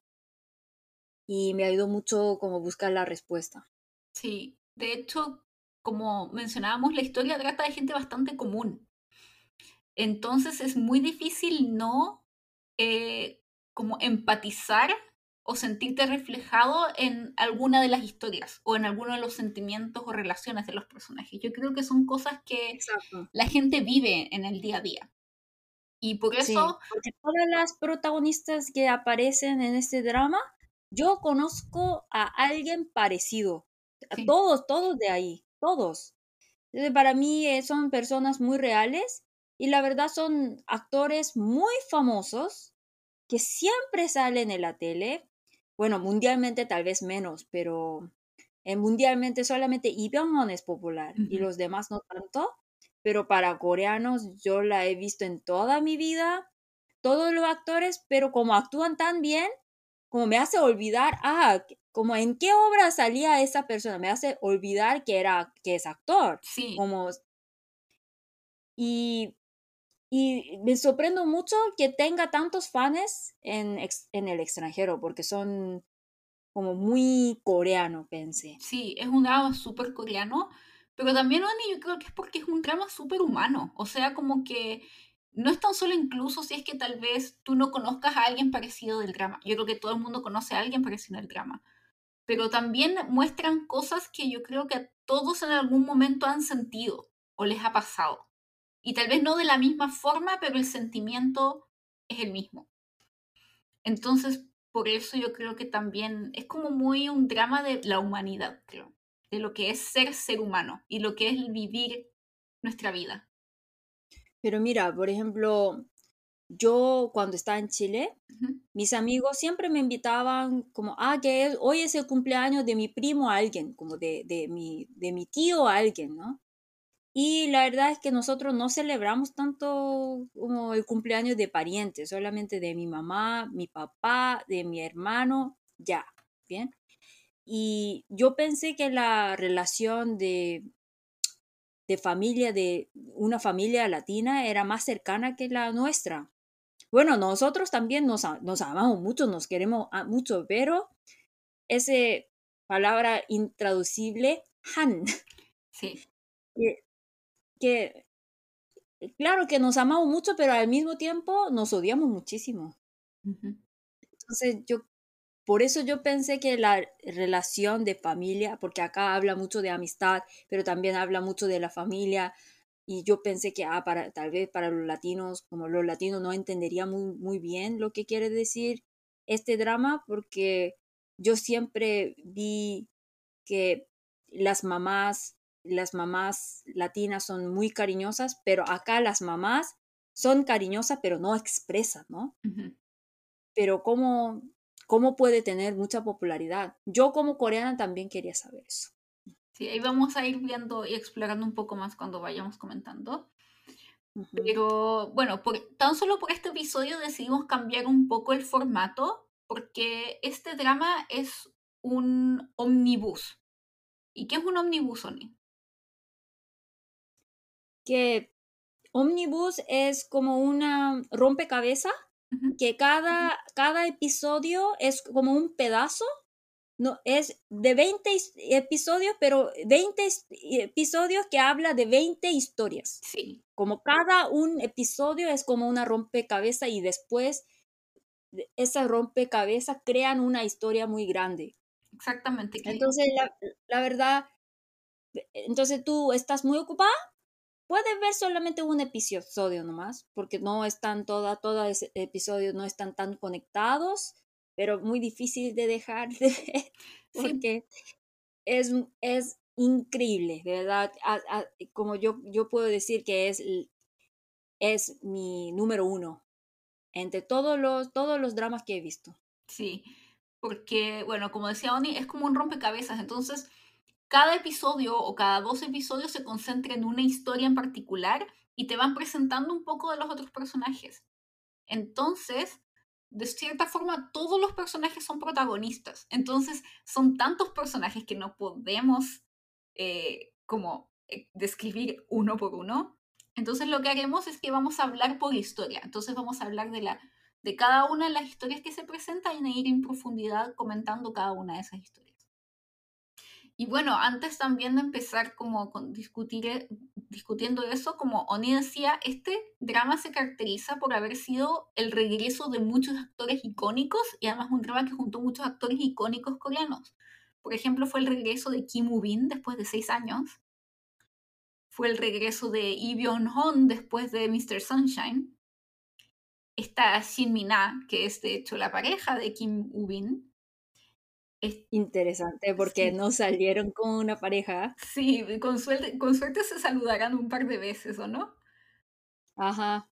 Y me ayudó mucho como buscar la respuesta. Sí, de hecho, como mencionábamos, la historia trata de gente bastante común. Entonces es muy difícil no eh, como empatizar o sentirte reflejado en alguna de las historias o en alguno de los sentimientos o relaciones de los personajes. Yo creo que son cosas que la gente vive en el día a día. Y por eso... porque todas las protagonistas que aparecen en este drama, yo conozco a alguien parecido. Todos, todos de ahí, todos. para mí eh, son personas muy reales y la verdad son actores muy famosos que siempre salen en la tele. Bueno, mundialmente tal vez menos, pero en mundialmente solamente Lee es popular y los demás no tanto. Pero para coreanos yo la he visto en toda mi vida, todos los actores, pero como actúan tan bien, como me hace olvidar, ah, como en qué obra salía esa persona, me hace olvidar que era, que es actor. Sí. Como, y y me sorprendo mucho que tenga tantos fans en, en el extranjero, porque son como muy coreano, pensé. Sí, es un drama súper coreano, pero también, yo creo que es porque es un drama súper humano. O sea, como que no es tan solo incluso si es que tal vez tú no conozcas a alguien parecido del drama. Yo creo que todo el mundo conoce a alguien parecido al drama. Pero también muestran cosas que yo creo que todos en algún momento han sentido o les ha pasado. Y tal vez no de la misma forma, pero el sentimiento es el mismo. Entonces, por eso yo creo que también es como muy un drama de la humanidad, creo, de lo que es ser ser humano y lo que es vivir nuestra vida. Pero mira, por ejemplo, yo cuando estaba en Chile, mis amigos siempre me invitaban como, ah, que hoy es el cumpleaños de mi primo a alguien, como de, de, mi, de mi tío a alguien, ¿no? Y la verdad es que nosotros no celebramos tanto como el cumpleaños de parientes, solamente de mi mamá, mi papá, de mi hermano, ya, ¿bien? Y yo pensé que la relación de, de familia, de una familia latina, era más cercana que la nuestra. Bueno, nosotros también nos, nos amamos mucho, nos queremos mucho, pero esa palabra intraducible, han, sí que, claro que nos amamos mucho, pero al mismo tiempo nos odiamos muchísimo. Entonces, yo, por eso yo pensé que la relación de familia, porque acá habla mucho de amistad, pero también habla mucho de la familia, y yo pensé que ah, para, tal vez para los latinos, como los latinos no entenderían muy, muy bien lo que quiere decir este drama, porque yo siempre vi que las mamás las mamás latinas son muy cariñosas, pero acá las mamás son cariñosas, pero no expresan, ¿no? Pero ¿cómo, ¿cómo puede tener mucha popularidad? Yo como coreana también quería saber eso. Sí, ahí vamos a ir viendo y explorando un poco más cuando vayamos comentando. Pero bueno, por, tan solo por este episodio decidimos cambiar un poco el formato porque este drama es un omnibus. ¿Y qué es un omnibus, Oni? que Omnibus es como una rompecabezas, que cada, cada episodio es como un pedazo, no, es de 20 episodios, pero 20 episodios que habla de 20 historias. Sí. Como cada un episodio es como una rompecabezas y después esa rompecabezas crean una historia muy grande. Exactamente. Entonces, la, la verdad, entonces tú estás muy ocupada Puedes ver solamente un episodio nomás, porque no están toda, todos los episodios no están tan conectados, pero muy difícil de dejar de ver, porque es, es increíble, de verdad. como yo, yo puedo decir que es, es mi número uno entre todos los, todos los dramas que he visto. Sí, porque, bueno, como decía Oni, es como un rompecabezas, entonces cada episodio o cada dos episodios se concentra en una historia en particular y te van presentando un poco de los otros personajes. Entonces, de cierta forma, todos los personajes son protagonistas. Entonces, son tantos personajes que no podemos eh, como eh, describir uno por uno. Entonces, lo que haremos es que vamos a hablar por historia. Entonces, vamos a hablar de, la, de cada una de las historias que se presentan y ir en profundidad comentando cada una de esas historias. Y bueno, antes también de empezar como discutir, eh, discutiendo eso, como Oni decía, este drama se caracteriza por haber sido el regreso de muchos actores icónicos y además un drama que juntó muchos actores icónicos coreanos. Por ejemplo, fue el regreso de Kim Woo-bin después de seis años. Fue el regreso de Lee Byung-hun después de Mr. Sunshine. Está Shin Min-ah, que es de hecho la pareja de Kim Woo-bin es interesante porque no salieron con una pareja. Sí, con suerte, con suerte se saludarán un par de veces, ¿o no? Ajá.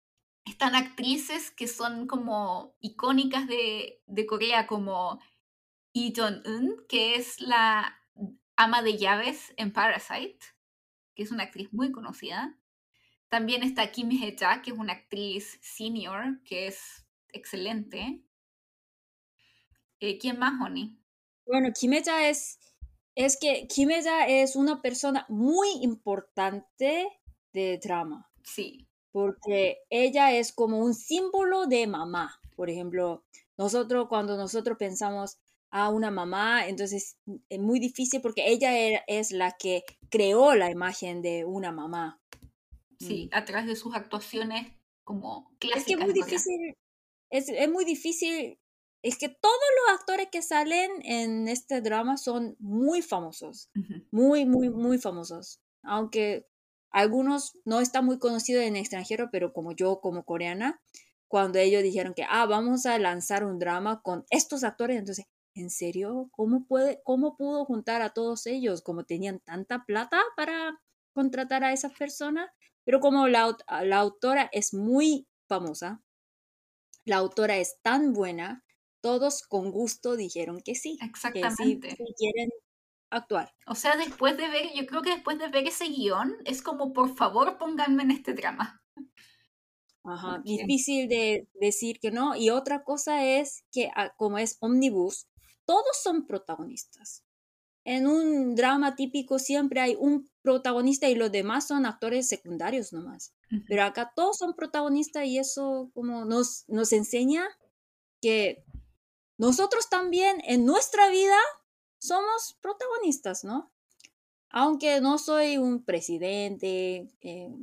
Están actrices que son como icónicas de, de Corea, como Lee Jong-un, que es la ama de llaves en Parasite, que es una actriz muy conocida. También está Kim Hye-ja, que es una actriz senior, que es excelente. Eh, ¿Quién más, Honey? Bueno, Kimeja es, es que Kimeja es una persona muy importante de drama. Sí. Porque ella es como un símbolo de mamá. Por ejemplo, nosotros cuando nosotros pensamos a una mamá, entonces es muy difícil porque ella es la que creó la imagen de una mamá. Sí, mm. a través de sus actuaciones como clásicas. Es que es muy difícil, es, es muy difícil es que todos los actores que salen en este drama son muy famosos, muy, muy, muy famosos. Aunque algunos no está muy conocido en el extranjero, pero como yo, como coreana, cuando ellos dijeron que, ah, vamos a lanzar un drama con estos actores, entonces, ¿en serio? ¿Cómo, puede, cómo pudo juntar a todos ellos? Como tenían tanta plata para contratar a esas personas, pero como la, la autora es muy famosa, la autora es tan buena, todos con gusto dijeron que sí. Exactamente. Que sí, quieren actuar. O sea, después de ver, yo creo que después de ver ese guion, es como, por favor, pónganme en este drama. Ajá, difícil de decir que no. Y otra cosa es que ah, como es omnibus, todos son protagonistas. En un drama típico siempre hay un protagonista y los demás son actores secundarios nomás. Pero acá todos son protagonistas y eso como nos, nos enseña que nosotros también en nuestra vida somos protagonistas, ¿no? Aunque no soy un presidente, eh,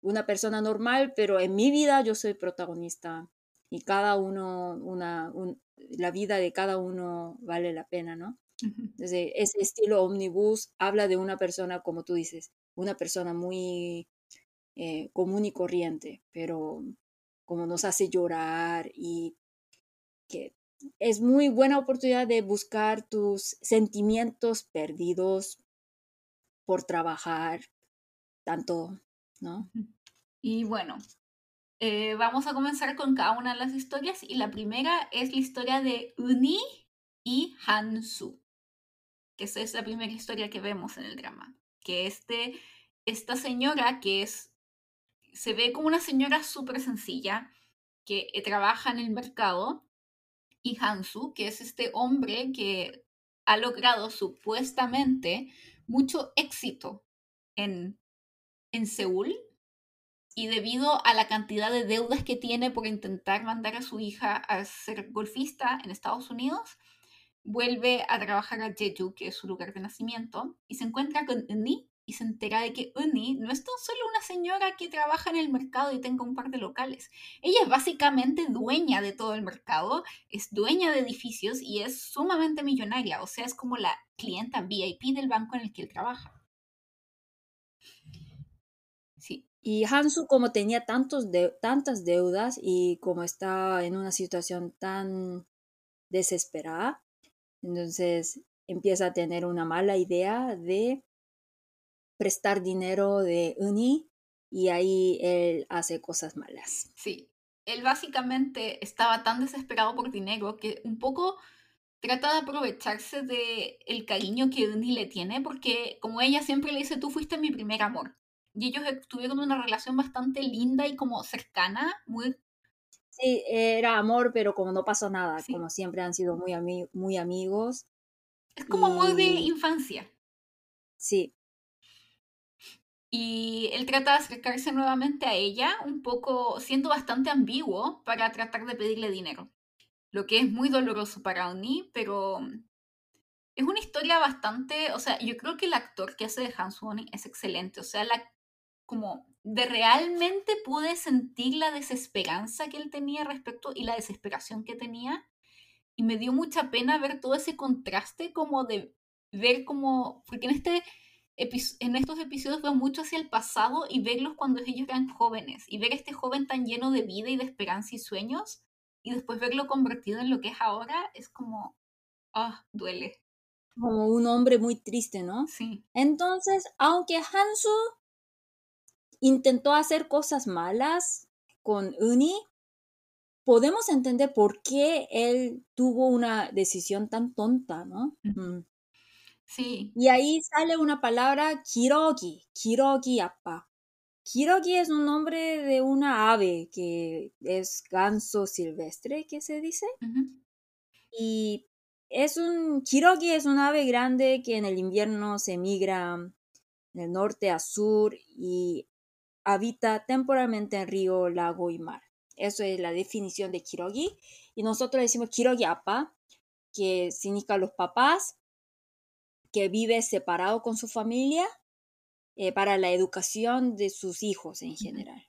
una persona normal, pero en mi vida yo soy protagonista y cada uno, una, la vida de cada uno vale la pena, ¿no? Entonces, ese estilo omnibus habla de una persona, como tú dices, una persona muy eh, común y corriente, pero como nos hace llorar y que es muy buena oportunidad de buscar tus sentimientos perdidos por trabajar tanto, ¿no? Y bueno, eh, vamos a comenzar con cada una de las historias y la primera es la historia de Uni y Hansu, que esa es la primera historia que vemos en el drama, que es esta señora que es, se ve como una señora súper sencilla, que trabaja en el mercado y Hansu, que es este hombre que ha logrado supuestamente mucho éxito en, en Seúl y debido a la cantidad de deudas que tiene por intentar mandar a su hija a ser golfista en Estados Unidos, vuelve a trabajar a Jeju, que es su lugar de nacimiento, y se encuentra con Uni y se entera de que Uni no es tan solo una señora que trabaja en el mercado y tenga un par de locales. Ella es básicamente dueña de todo el mercado, es dueña de edificios y es sumamente millonaria, o sea, es como la clienta VIP del banco en el que él trabaja. Sí. Y Hansu, como tenía tantos de, tantas deudas y como estaba en una situación tan desesperada, entonces empieza a tener una mala idea de prestar dinero de Uni y ahí él hace cosas malas. Sí, él básicamente estaba tan desesperado por dinero que un poco trata de aprovecharse de el cariño que Uni le tiene porque como ella siempre le dice, tú fuiste mi primer amor. Y ellos tuvieron una relación bastante linda y como cercana, muy... Sí, era amor, pero como no pasó nada, como siempre han sido muy, muy amigos. Es como amor de infancia. Sí, y él trata de acercarse nuevamente a ella, un poco siendo bastante ambiguo para tratar de pedirle dinero. Lo que es muy doloroso para Oni, pero es una historia bastante, o sea, yo creo que el actor que hace de Hans Oni es excelente, o sea, la como de realmente pude sentir la desesperanza que él tenía respecto y la desesperación que tenía y me dio mucha pena ver todo ese contraste como de ver como porque en este en estos episodios veo mucho hacia el pasado y verlos cuando ellos eran jóvenes y ver este joven tan lleno de vida y de esperanza y sueños y después verlo convertido en lo que es ahora es como, ah, duele. Como un hombre muy triste, ¿no? Sí. Entonces, aunque Hansu intentó hacer cosas malas con Uni, podemos entender por qué él tuvo una decisión tan tonta, ¿no? Sí. Y ahí sale una palabra kirogi, kirogi apa. Kirogi es un nombre de una ave que es ganso silvestre, que se dice. Y es un, kirogi es un ave grande que en el invierno se migra del norte a sur y habita temporalmente en río, lago y mar. Eso es la definición de kirogi. Y nosotros decimos kirogi apa, que significa los papás, que vive separado con su familia eh, para la educación de sus hijos en general.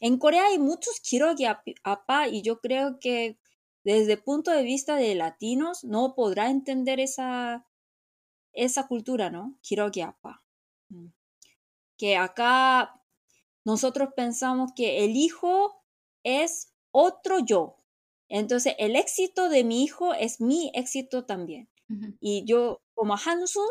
En Corea hay muchos kirogi apa y yo creo que desde el punto de vista de latinos no podrá entender esa, esa cultura, ¿no? Kirogi apa. Mm. que acá nosotros pensamos que el hijo es otro yo. Entonces, el éxito de mi hijo es mi éxito también. Y yo, como Hansu,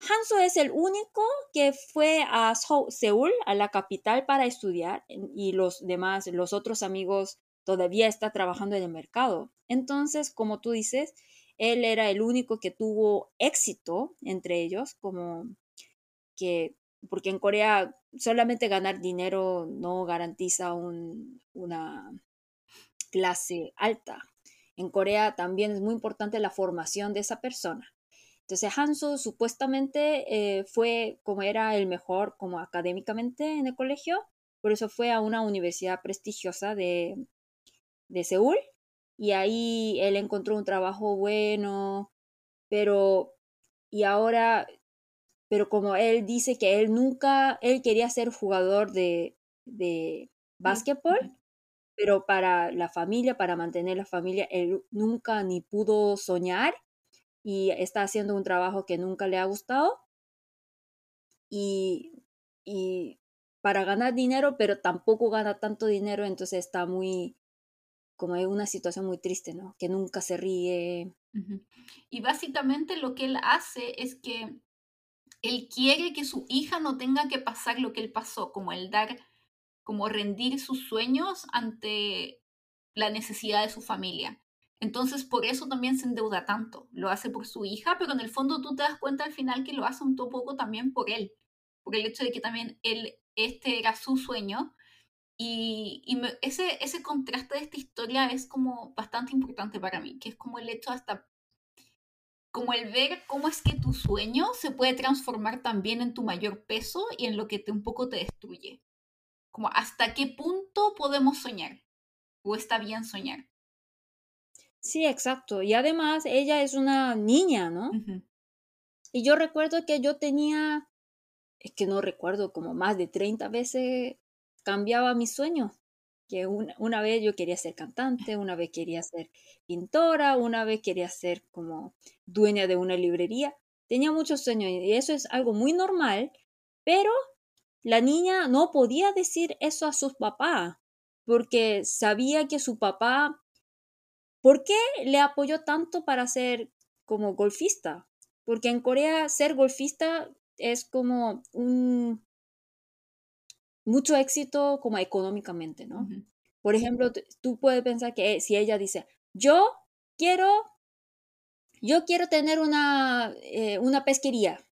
Hansu es el único que fue a Seúl, a la capital, para estudiar, y los demás, los otros amigos, todavía está trabajando en el mercado. Entonces, como tú dices, él era el único que tuvo éxito entre ellos, como que, porque en Corea solamente ganar dinero no garantiza una clase alta. En Corea también es muy importante la formación de esa persona. Entonces Hansu supuestamente eh, fue como era el mejor como académicamente en el colegio, por eso fue a una universidad prestigiosa de, de Seúl y ahí él encontró un trabajo bueno, pero y ahora, pero como él dice que él nunca, él quería ser jugador de, de básquetbol, pero para la familia, para mantener la familia, él nunca ni pudo soñar y está haciendo un trabajo que nunca le ha gustado. Y, y para ganar dinero, pero tampoco gana tanto dinero, entonces está muy, como es una situación muy triste, ¿no? Que nunca se ríe. Y básicamente lo que él hace es que él quiere que su hija no tenga que pasar lo que él pasó, como el dar como rendir sus sueños ante la necesidad de su familia. Entonces, por eso también se endeuda tanto. Lo hace por su hija, pero en el fondo tú te das cuenta al final que lo hace un poco también por él, por el hecho de que también él, este era su sueño. Y, ese, ese contraste de esta historia es como bastante importante para mí, que es como el hecho hasta, como el ver cómo es que tu sueño se puede transformar también en tu mayor peso y en lo que te un poco te destruye como hasta qué punto podemos soñar o está bien soñar. Sí, exacto. Y además ella es una niña, ¿no? Y yo recuerdo que yo tenía, es que no recuerdo, como más de 30 veces cambiaba mis sueños. Que una, una vez yo quería ser cantante, una vez quería ser pintora, una vez quería ser como dueña de una librería. Tenía muchos sueños y eso es algo muy normal, pero la niña no podía decir eso a su papá, porque sabía que su papá, ¿por qué le apoyó tanto para ser como golfista? Porque en Corea ser golfista es como un mucho éxito como económicamente, ¿no? Por ejemplo, tú puedes pensar que si ella dice, yo quiero, yo quiero tener una, eh, una pesquería,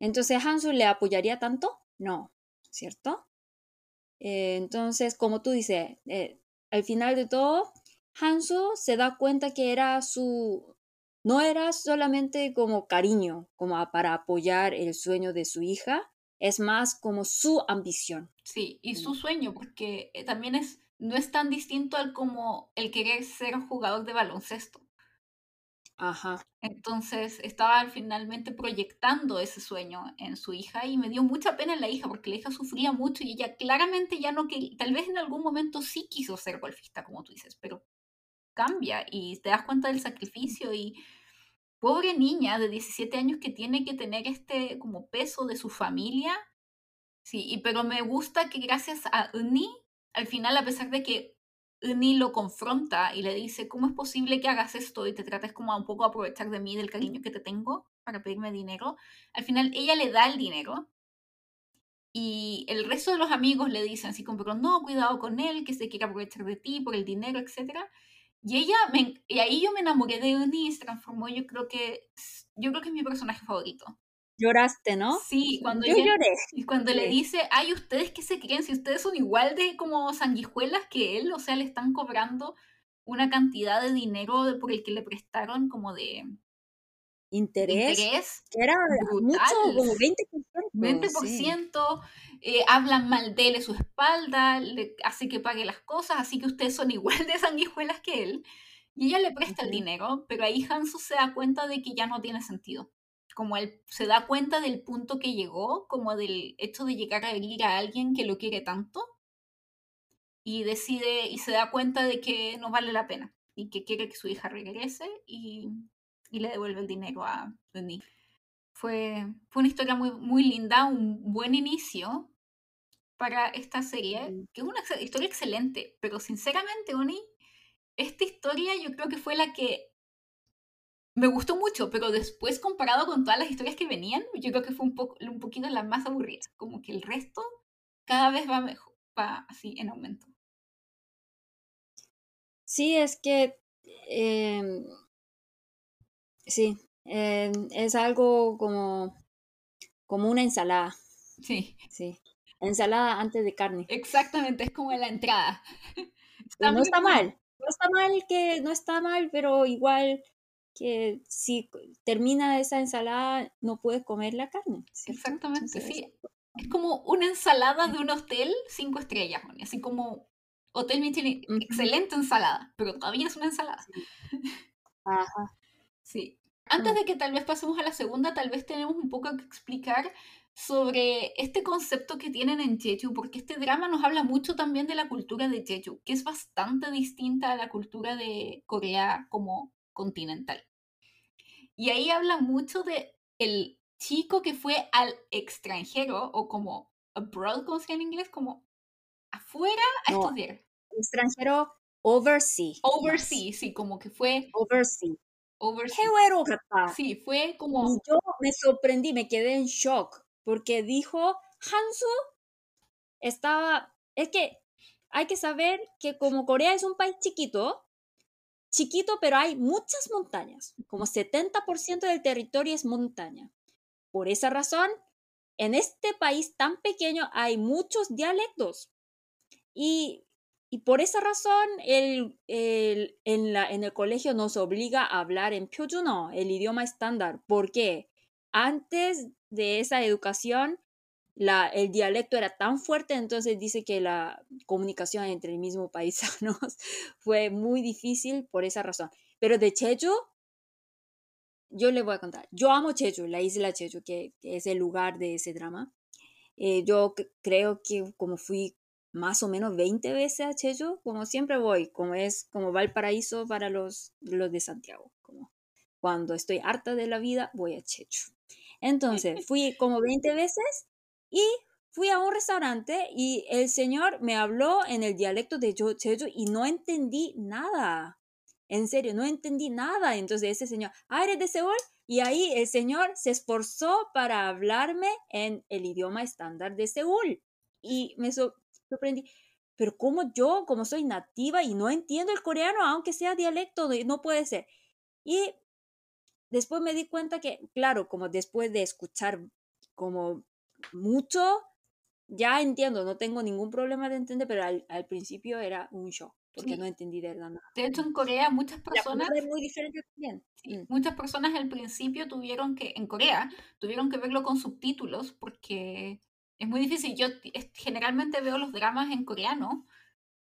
entonces Hansu le apoyaría tanto no, ¿cierto? Eh, entonces, como tú dices, eh, al final de todo, Hansu se da cuenta que era su, no era solamente como cariño, como para apoyar el sueño de su hija, es más como su ambición. Sí, y su sueño, porque eh, también es, no es tan distinto al como el querer ser jugador de baloncesto. Ajá. Entonces estaba finalmente proyectando ese sueño en su hija y me dio mucha pena en la hija porque la hija sufría mucho y ella claramente ya no que tal vez en algún momento sí quiso ser golfista como tú dices, pero cambia y te das cuenta del sacrificio y pobre niña de 17 años que tiene que tener este como peso de su familia. Sí, y pero me gusta que gracias a Uni al final a pesar de que ni lo confronta y le dice, ¿cómo es posible que hagas esto y te trates como a un poco aprovechar de mí, del cariño que te tengo para pedirme dinero? Al final ella le da el dinero y el resto de los amigos le dicen así como, pero no, cuidado con él, que se quiere aprovechar de ti por el dinero, etc. Y ella, me, y ahí yo me enamoré de Uni y se transformó, yo creo que, yo creo que es mi personaje favorito. Lloraste, ¿no? Sí, cuando, Yo lloré. y cuando le dice, ay, ¿ustedes qué se creen? Si ustedes son igual de como sanguijuelas que él, o sea, le están cobrando una cantidad de dinero por el que le prestaron como de interés, que era brutal. mucho, como 20%. 20%, eh, hablan mal de él en su espalda, le hace que pague las cosas, así que ustedes son igual de sanguijuelas que él. Y ella le presta el dinero, pero ahí Hansu se da cuenta de que ya no tiene sentido como él se da cuenta del punto que llegó, como del hecho de llegar a herir a alguien que lo quiere tanto y decide y se da cuenta de que no vale la pena y que quiere que su hija regrese y, y le devuelve el dinero a Uni. Fue, fue una historia muy, muy linda, un buen inicio para esta serie, que es una historia excelente, pero sinceramente, Oni, esta historia yo creo que fue la que me gustó mucho, pero después comparado con todas las historias que venían, yo creo que fue un, poco, un poquito la más aburrida, como que el resto cada vez va mejor, va así en aumento. Sí, es que em, sí, em, es algo como, como una ensalada. Sí. Sí. Ensalada antes de carne. Exactamente, es como la entrada. no está mal. No está mal que no está mal, pero igual que si termina esa ensalada no puedes comer la carne. Exactamente, sí. Es como una ensalada de un hotel cinco estrellas, así como Hotel Michelin, excelente ensalada, pero todavía es una ensalada. Ajá. Sí. Antes de que tal vez pasemos a la segunda, tal vez tenemos un poco que explicar sobre este concepto que tienen en Jeju, porque este drama nos habla mucho también de la cultura de Jeju, que es bastante distinta a la cultura de Corea como continental. Y ahí habla mucho de el chico que fue al extranjero o como abroad, como se en inglés, como afuera a estudiar. Extranjero overseas. Overseas, sí, como que fue overseas. Overseas. ¡Qué Sí, fue como... Y yo me sorprendí, me quedé en shock, porque dijo, Hansu estaba... Es que hay que saber que como Corea es un país chiquito, chiquito, pero hay muchas montañas, como 70% del territorio es montaña. Por esa razón, en este país tan pequeño hay muchos dialectos. Y, por esa razón, el, en, la, en, el colegio nos obliga a hablar en Pyojuno, el idioma estándar. porque Antes de esa educación, el dialecto era tan fuerte, entonces dice que la comunicación entre el mismo paisanos fue muy difícil por esa razón. Pero de Cheju, yo le voy a contar. Yo amo Cheju, la isla Cheju, que, es el lugar de ese drama. Eh, yo creo que como fui más o menos 20 veces a Cheju, como siempre voy, como es como Valparaíso para los, los de Santiago. Cuando estoy harta de la vida, voy a Cheju. Entonces, fui como 20 veces y fui a un restaurante y el señor me habló en el dialecto de Jeju y no entendí nada. En serio, no entendí nada. Entonces ese señor, ah, eres de Seúl. Y ahí el señor se esforzó para hablarme en el idioma estándar de Seúl. Y me sorprendí. Pero como yo, como soy nativa y no entiendo el coreano, aunque sea dialecto, no puede ser. Y después me di cuenta que, claro, como después de escuchar como mucho, ya entiendo, no tengo ningún problema de entender, pero al, principio era un shock, porque no entendí de verdad nada. De hecho, en Corea muchas personas... Es muy diferente también. Mm. Muchas personas al principio tuvieron que, en Corea, tuvieron que verlo con subtítulos, porque es muy difícil. Yo generalmente veo los dramas en coreano,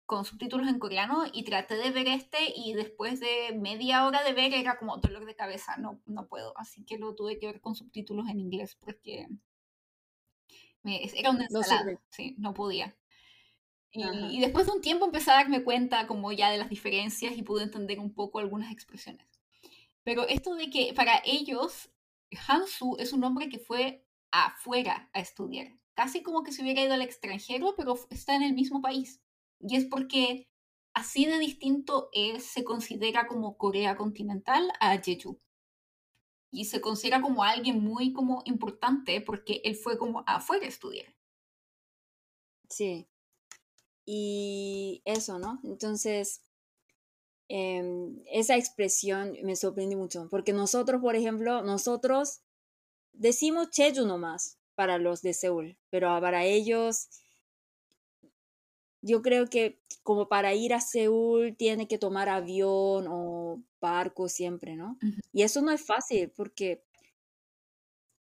con subtítulos en coreano, y traté de ver este, y después de media hora de ver era como dolor de cabeza, no, no puedo. Así que lo tuve que ver con subtítulos en inglés, porque era una ensalada, no sí, no podía. Y, después de un tiempo empecé a darme cuenta como ya de las diferencias y pude entender un poco algunas expresiones. Pero esto de que para ellos Hansu es un hombre que fue afuera a estudiar, casi como que se hubiera ido al extranjero, pero está en el mismo país. Y es porque así de distinto es, se considera como Corea continental a Jeju y se considera como alguien muy como importante porque él fue como afuera a estudiar. Sí. Y eso, ¿no? Entonces, em, esa expresión me sorprende mucho, porque nosotros, por ejemplo, nosotros decimos Cheju nomás para los de Seúl, pero para ellos, yo creo que como para ir a Seúl tiene que tomar avión o barco siempre, ¿no? Y eso no es fácil porque,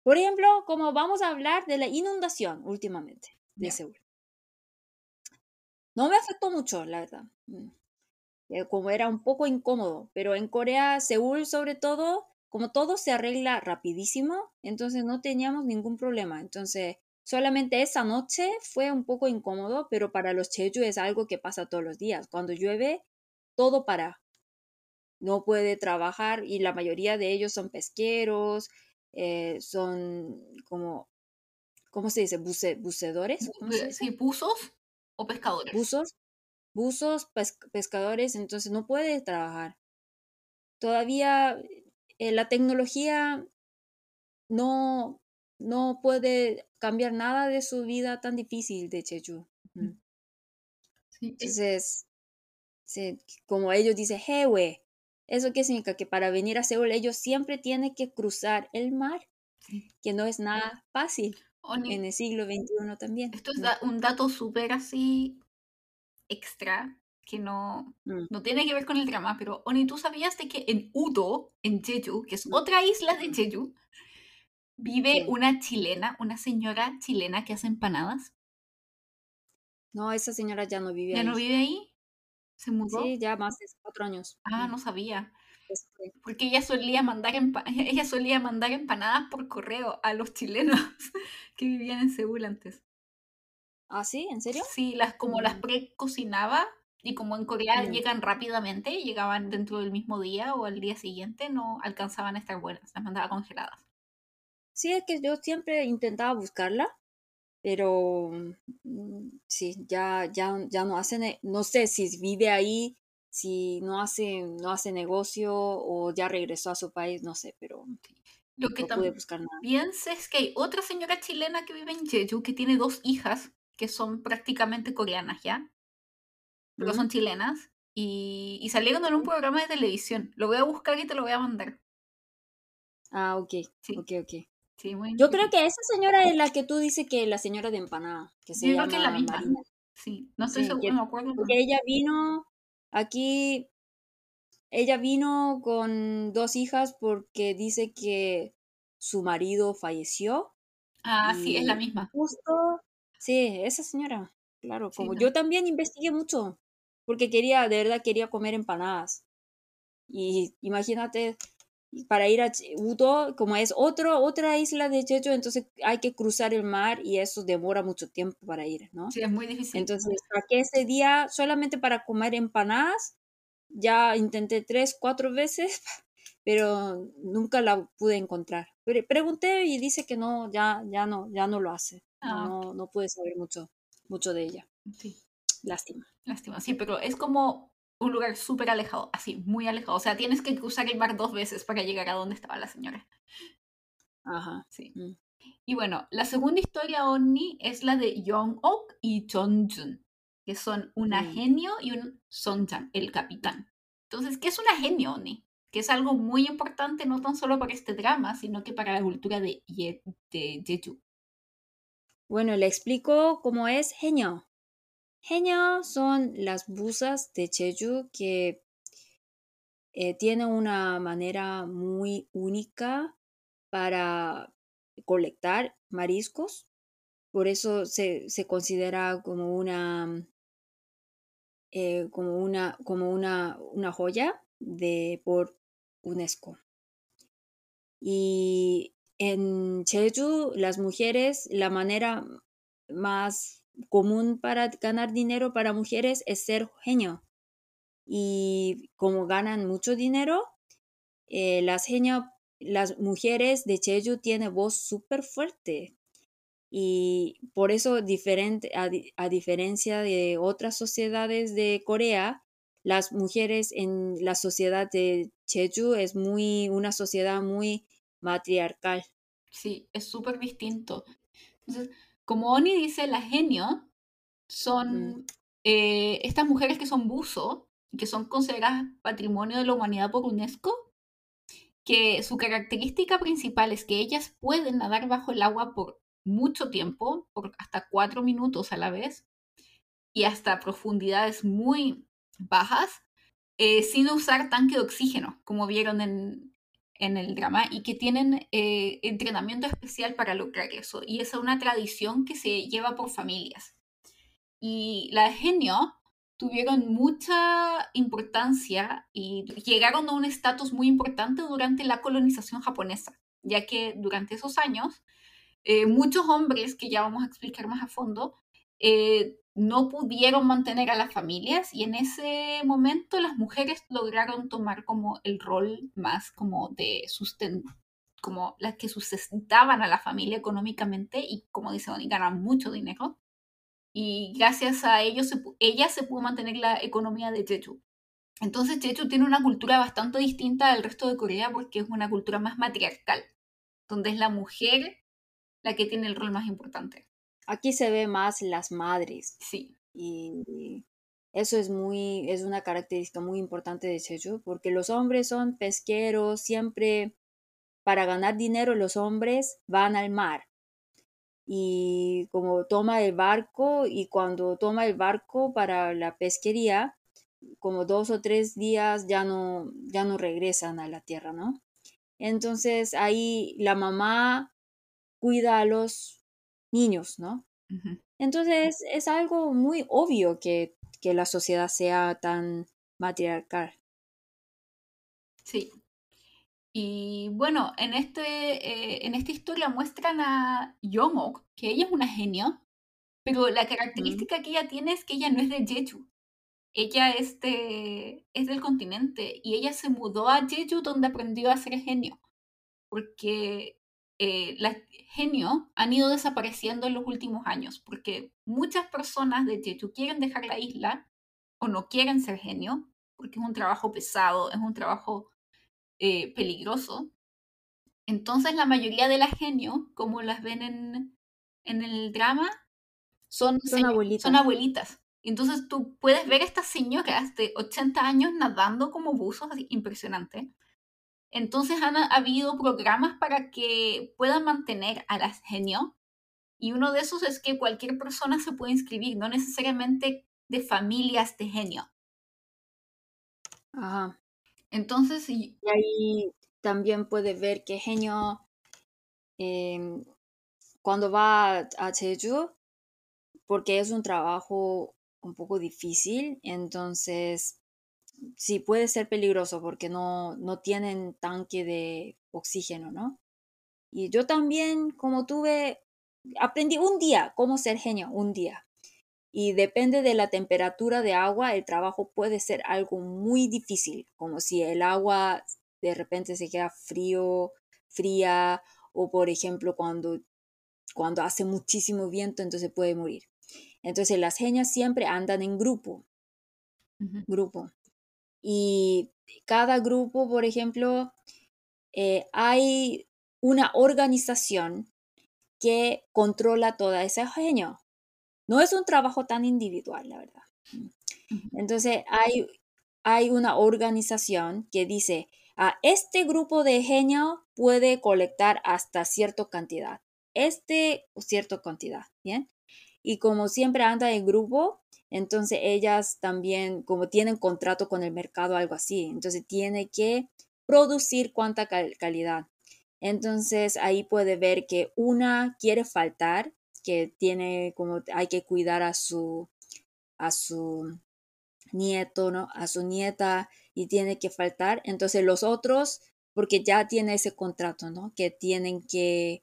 por ejemplo, como vamos a hablar de la inundación últimamente de Seúl. No me afectó mucho, la verdad. Mm, eh, como era un poco incómodo, pero en Corea, Seúl sobre todo, como todo se arregla rapidísimo, entonces no teníamos ningún problema. Entonces, solamente esa noche fue un poco incómodo, pero para los Jeju es algo que pasa todos los días. Cuando llueve, todo para no puede trabajar y la mayoría de ellos son pesqueros, eh, son como, ¿cómo se dice? Buce, ¿Bucedores? ¿Cómo se Sí, buzos o pescadores. Buzos, buzos, pescadores, entonces no puede trabajar. Todavía eh, la tecnología no, no puede cambiar nada de su vida tan difícil de Chechu. Entonces, como ellos dicen, Hewe, ¿eso qué significa? Que para venir a Seúl ellos siempre tienen que cruzar el mar, que no es nada fácil en el siglo XXI también. Esto es un dato súper así extra que no, mm. no tiene que ver con el drama, pero Oni, ¿tú sabías de que en Udo, en Jeju, que es mm. otra isla de Jeju, vive una chilena, una señora chilena que hace empanadas? No, esa señora ya no vive ahí. ¿Ya no vive ahí? ¿Se mudó? Sí, ya más de cuatro años. Ah, no sabía. Este Porque ella solía mandar ella solía mandar empanadas por correo a los chilenos que vivían en Seúl antes. ¿Ah, sí? ¿En serio? Sí, las, como las mm. pre-cocinaba y como en Corea mm. llegan rápidamente, llegaban dentro del mismo día o al día siguiente, no alcanzaban a estar buenas, las mandaba congeladas. Sí, es que yo siempre intentaba buscarla, pero mm, sí, ya, ya, ya no hace, no sé si vive ahí, si no hace, no hace negocio o ya regresó a su país, no sé, pero lo que no también buscar es que hay otra señora chilena que vive en Jeju que tiene dos hijas que son prácticamente coreanas, ¿ya? Pero son chilenas y, y salieron en un programa de televisión. Lo voy a buscar y te lo voy a mandar. Ah, ok. Sí. Ok, ok. Yo creo que esa señora es la que tú dices que es la señora de empanada. Que se Yo creo que es la misma. Sí, no estoy seguro, no me acuerdo. Porque ella vino aquí, ella vino con dos hijas porque dice que su marido falleció. Ah, sí, es la misma. Justo, sí, esa señora, claro, como yo también investigué mucho, porque quería, de verdad quería comer empanadas. Y imagínate, para ir a Udo, como es otro, otra isla de Jeju, entonces hay que cruzar el mar y eso demora mucho tiempo para ir, ¿no? Sí, es muy difícil. Entonces, para que ese día, solamente para comer empanadas, ya intenté tres, cuatro veces, pero nunca la pude encontrar. pregunté y dice que no, ya, ya no, ya no lo hace. Ah. No, no pude saber mucho, mucho de ella. Sí. Lástima. Lástima, sí, pero es como un lugar súper alejado, así, muy alejado. O sea, tienes que cruzar el mar dos veces para llegar a donde estaba la señora. Ajá. Sí. Mm. Y bueno, la segunda historia Onni es la de Young-ok y Jun, que son una mm. genio y un Sonjan, el capitán. Entonces, ¿qué es una genio, Onni? Que es algo muy importante no tan solo para este drama, sino que para la cultura de, de Jeju. Bueno, le explico cómo es genio. Genio son las busas de Jeju que eh, tienen una manera muy única para colectar mariscos. Por eso se, considera como una, eh, como una, como una, una joya de, por UNESCO. Y en Jeju, las mujeres, la manera más común para ganar dinero para mujeres es ser genio. Y como ganan mucho dinero, eh, las las mujeres de Jeju tienen voz súper fuerte. Y por eso, diferente, a, diferencia de otras sociedades de Corea, las mujeres en la sociedad de Jeju es muy, una sociedad muy matriarcal. Sí, es súper distinto. Entonces, como Oni dice, la genio son eh, estas mujeres que son buzo, que son consideradas patrimonio de la humanidad por UNESCO, que su característica principal es que ellas pueden nadar bajo el agua por mucho tiempo, por hasta cuatro minutos a la vez, y hasta profundidades muy bajas, eh, sin usar tanque de oxígeno, como vieron en, en el drama y que tienen eh, entrenamiento especial para lograr eso. Y esa es una tradición que se lleva por familias. Y la genio tuvieron mucha importancia y llegaron a un estatus muy importante durante la colonización japonesa, ya que durante esos años eh, muchos hombres, que ya vamos a explicar más a fondo, eh, no pudieron mantener a las familias y en ese momento las mujeres lograron tomar como el rol más como de sustento, como las que sustentaban a la familia económicamente y, como dice Bonnie, ganan mucho dinero. Y gracias a ellos, ella se pudo mantener la economía de Jeju. Entonces Jeju tiene una cultura bastante distinta al resto de Corea porque es una cultura más matriarcal, donde es la mujer la que tiene el rol más importante. Aquí se ve más las madres. Sí. Y eso es muy, es una característica muy importante de Jeju, porque los hombres son pesqueros, siempre para ganar dinero los hombres van al mar. Y como toma el barco, y cuando toma el barco para la pesquería, como dos o tres días ya no, ya no regresan a la tierra, ¿no? Entonces ahí la mamá cuida a los niños, ¿no? Entonces es algo muy obvio que, que la sociedad sea tan matriarcal. Sí, y bueno, en, este, eh, en esta historia muestran a Yomok, que ella es una genio, pero la característica que ella tiene es que ella no es de Jeju. Ella es, es del continente y ella se mudó a Jeju donde aprendió a ser genio. Porque eh, las genios han ido desapareciendo en los últimos años, porque muchas personas de Jeju quieren dejar la isla o no quieren ser genio, porque es un trabajo pesado, es un trabajo eh, peligroso. Entonces la mayoría de las genios, como las ven en, en el drama, son, son, abuelitas. son abuelitas. Entonces tú puedes ver a estas señoras de 80 años nadando como buzos, así impresionante. Entonces han habido programas para que puedan mantener a las genios. Y uno de esos es que cualquier persona se puede inscribir, no necesariamente de familias de genio. Ajá. Entonces, y ahí también puede ver que genio em, cuando va a Jeju, porque es un trabajo un poco difícil, entonces sí puede ser peligroso porque no, no tienen tanque de oxígeno, ¿no? Y yo también, como tuve, aprendí un día cómo ser genio, un día y depende de la temperatura de agua, el trabajo puede ser algo muy difícil, como si el agua de repente se queda frío, fría, o por ejemplo cuando, cuando hace muchísimo viento, entonces puede morir. Entonces las genias siempre andan en grupo, grupo. Y cada grupo, por ejemplo, eh, hay una organización que controla toda esa genio. No es un trabajo tan individual, la verdad. Entonces, hay, hay una organización que dice, a este grupo de genio puede colectar hasta cierta cantidad. Este o cierta cantidad, ¿bien? Y como siempre anda en grupo, entonces ellas también, como tienen contrato con el mercado, algo así, entonces tiene que producir cuánta calidad. Entonces ahí puede ver que una quiere faltar que tiene como hay que cuidar a su a su nieto, ¿no? A su nieta y tiene que faltar. Entonces los otros, porque ya tiene ese contrato, ¿no? Que tienen que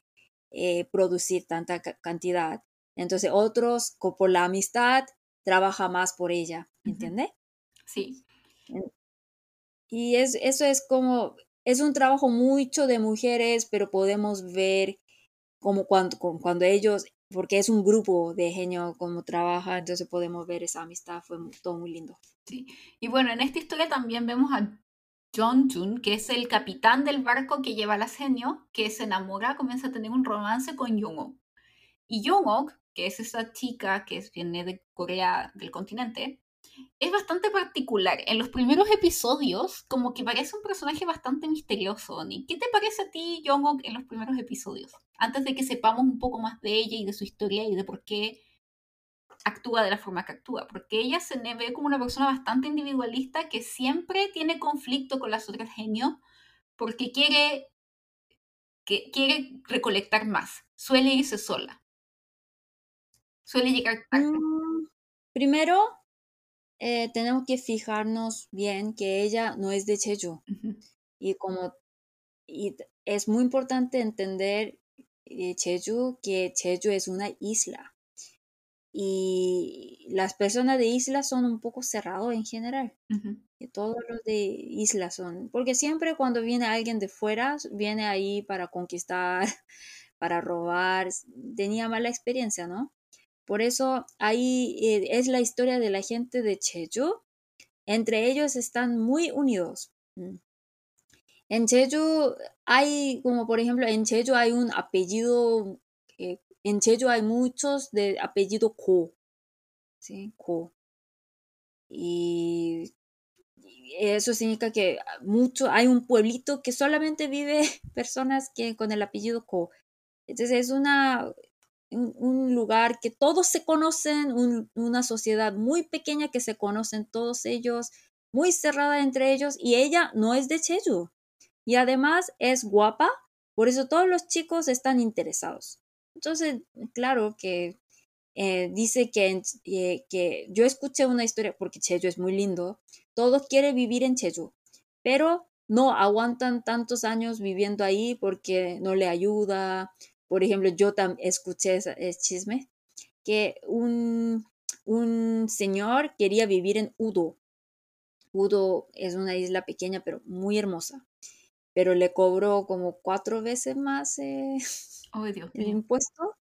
eh, producir tanta cantidad. Entonces otros, por la amistad, trabaja más por ella, ¿entiende? Sí. Y es, eso es como, es un trabajo mucho de mujeres, pero podemos ver como cuando, cuando ellos porque es un grupo de genio como trabaja, entonces podemos ver esa amistad, fue todo muy lindo. Sí, y bueno, en esta historia también vemos a John Jun, que es el capitán del barco que lleva a las genio, que se enamora, comienza a tener un romance con Jung-ok. Y Jung-ok, que es esa chica que viene de Corea del continente, es bastante particular. En los primeros episodios, como que parece un personaje bastante misterioso. ¿Ni qué te parece a ti, Jungkook, en los primeros episodios? Antes de que sepamos un poco más de ella y de su historia y de por qué actúa de la forma que actúa. Porque ella se ve como una persona bastante individualista que siempre tiene conflicto con las otras genios porque quiere, que, quiere recolectar más. Suele irse sola. Suele llegar tarde. Mm, primero, eh, tenemos que fijarnos bien que ella no es de Cheju. Y como y es muy importante entender eh, Cheju que Cheju es una isla. Y las personas de isla son un poco cerrados en general. todos los de islas son, porque siempre cuando viene alguien de fuera, viene ahí para conquistar, para robar, tenía mala experiencia, ¿no? Por eso ahí eh, es la historia de la gente de Jeju. Entre ellos están muy unidos. Mm. En Jeju hay, como por ejemplo, en Jeju hay un apellido, eh, en Jeju hay muchos de apellido Ko. ¿Sí? Ko. Y eso significa que mucho, hay un pueblito que solamente vive personas que con el apellido Ko. Entonces es una, un, lugar que todos se conocen, una sociedad muy pequeña que se conocen todos ellos, muy cerrada entre ellos, y ella no es de Jeju. Y además es guapa, por eso todos los chicos están interesados. Entonces, claro que eh, dice que, eh, que yo escuché una historia, porque Jeju es muy lindo, todos quieren vivir en Jeju, pero no aguantan tantos años viviendo ahí porque no le ayuda. Por ejemplo, yo también escuché ese, chisme que un, un señor quería vivir en Udo. Udo es una isla pequeña pero muy hermosa, pero le cobró como cuatro veces más eh, el impuesto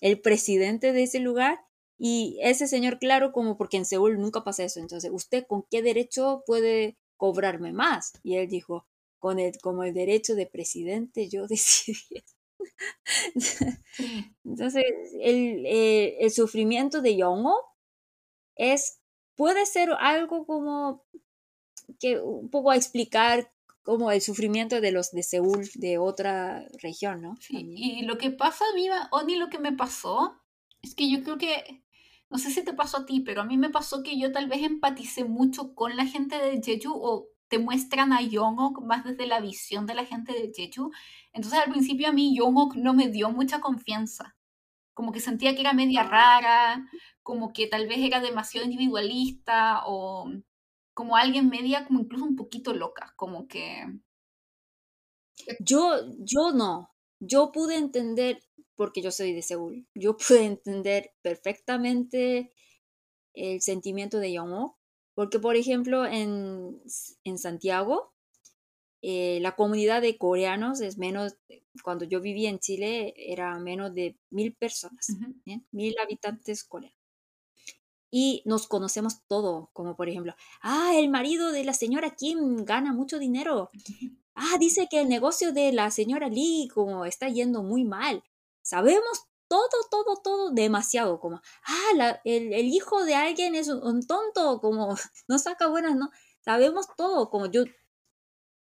el presidente de ese lugar y ese señor, claro, como porque en Seúl nunca pasa eso, entonces, ¿usted con qué derecho puede cobrarme más? Y él dijo, con el, como el derecho de presidente yo decidí. entonces, el, eh, el, sufrimiento de Yongo es, puede ser algo como que un poco a explicar como el sufrimiento de los de Seúl, de otra región, ¿no? Sí, y lo que pasa a mí, o ni lo que me pasó, es que yo creo que no sé si te pasó a ti, pero a mí me pasó que yo tal vez empaticé mucho con la gente de Jeju o te muestran a Jongok más desde la visión de la gente de Jeju. Entonces al principio a mí Jongok no me dio mucha confianza. Como que sentía que era media rara, como que tal vez era demasiado individualista o como alguien media como incluso un poquito loca, como que... Yo, yo no. Yo pude entender porque yo soy de Seúl. Yo pude entender perfectamente el sentimiento de Yomo, porque por ejemplo en, en Santiago, eh, la comunidad de coreanos es menos, cuando yo vivía en Chile era menos de mil personas, mil habitantes coreanos. Y nos conocemos todo, como por ejemplo, ah, el marido de la señora Kim gana mucho dinero. Ah, dice que el negocio de la señora Lee como está yendo muy mal sabemos todo, todo, todo demasiado, como, ah, el, hijo de alguien es un, tonto, como, no saca buenas, no, sabemos todo, como yo,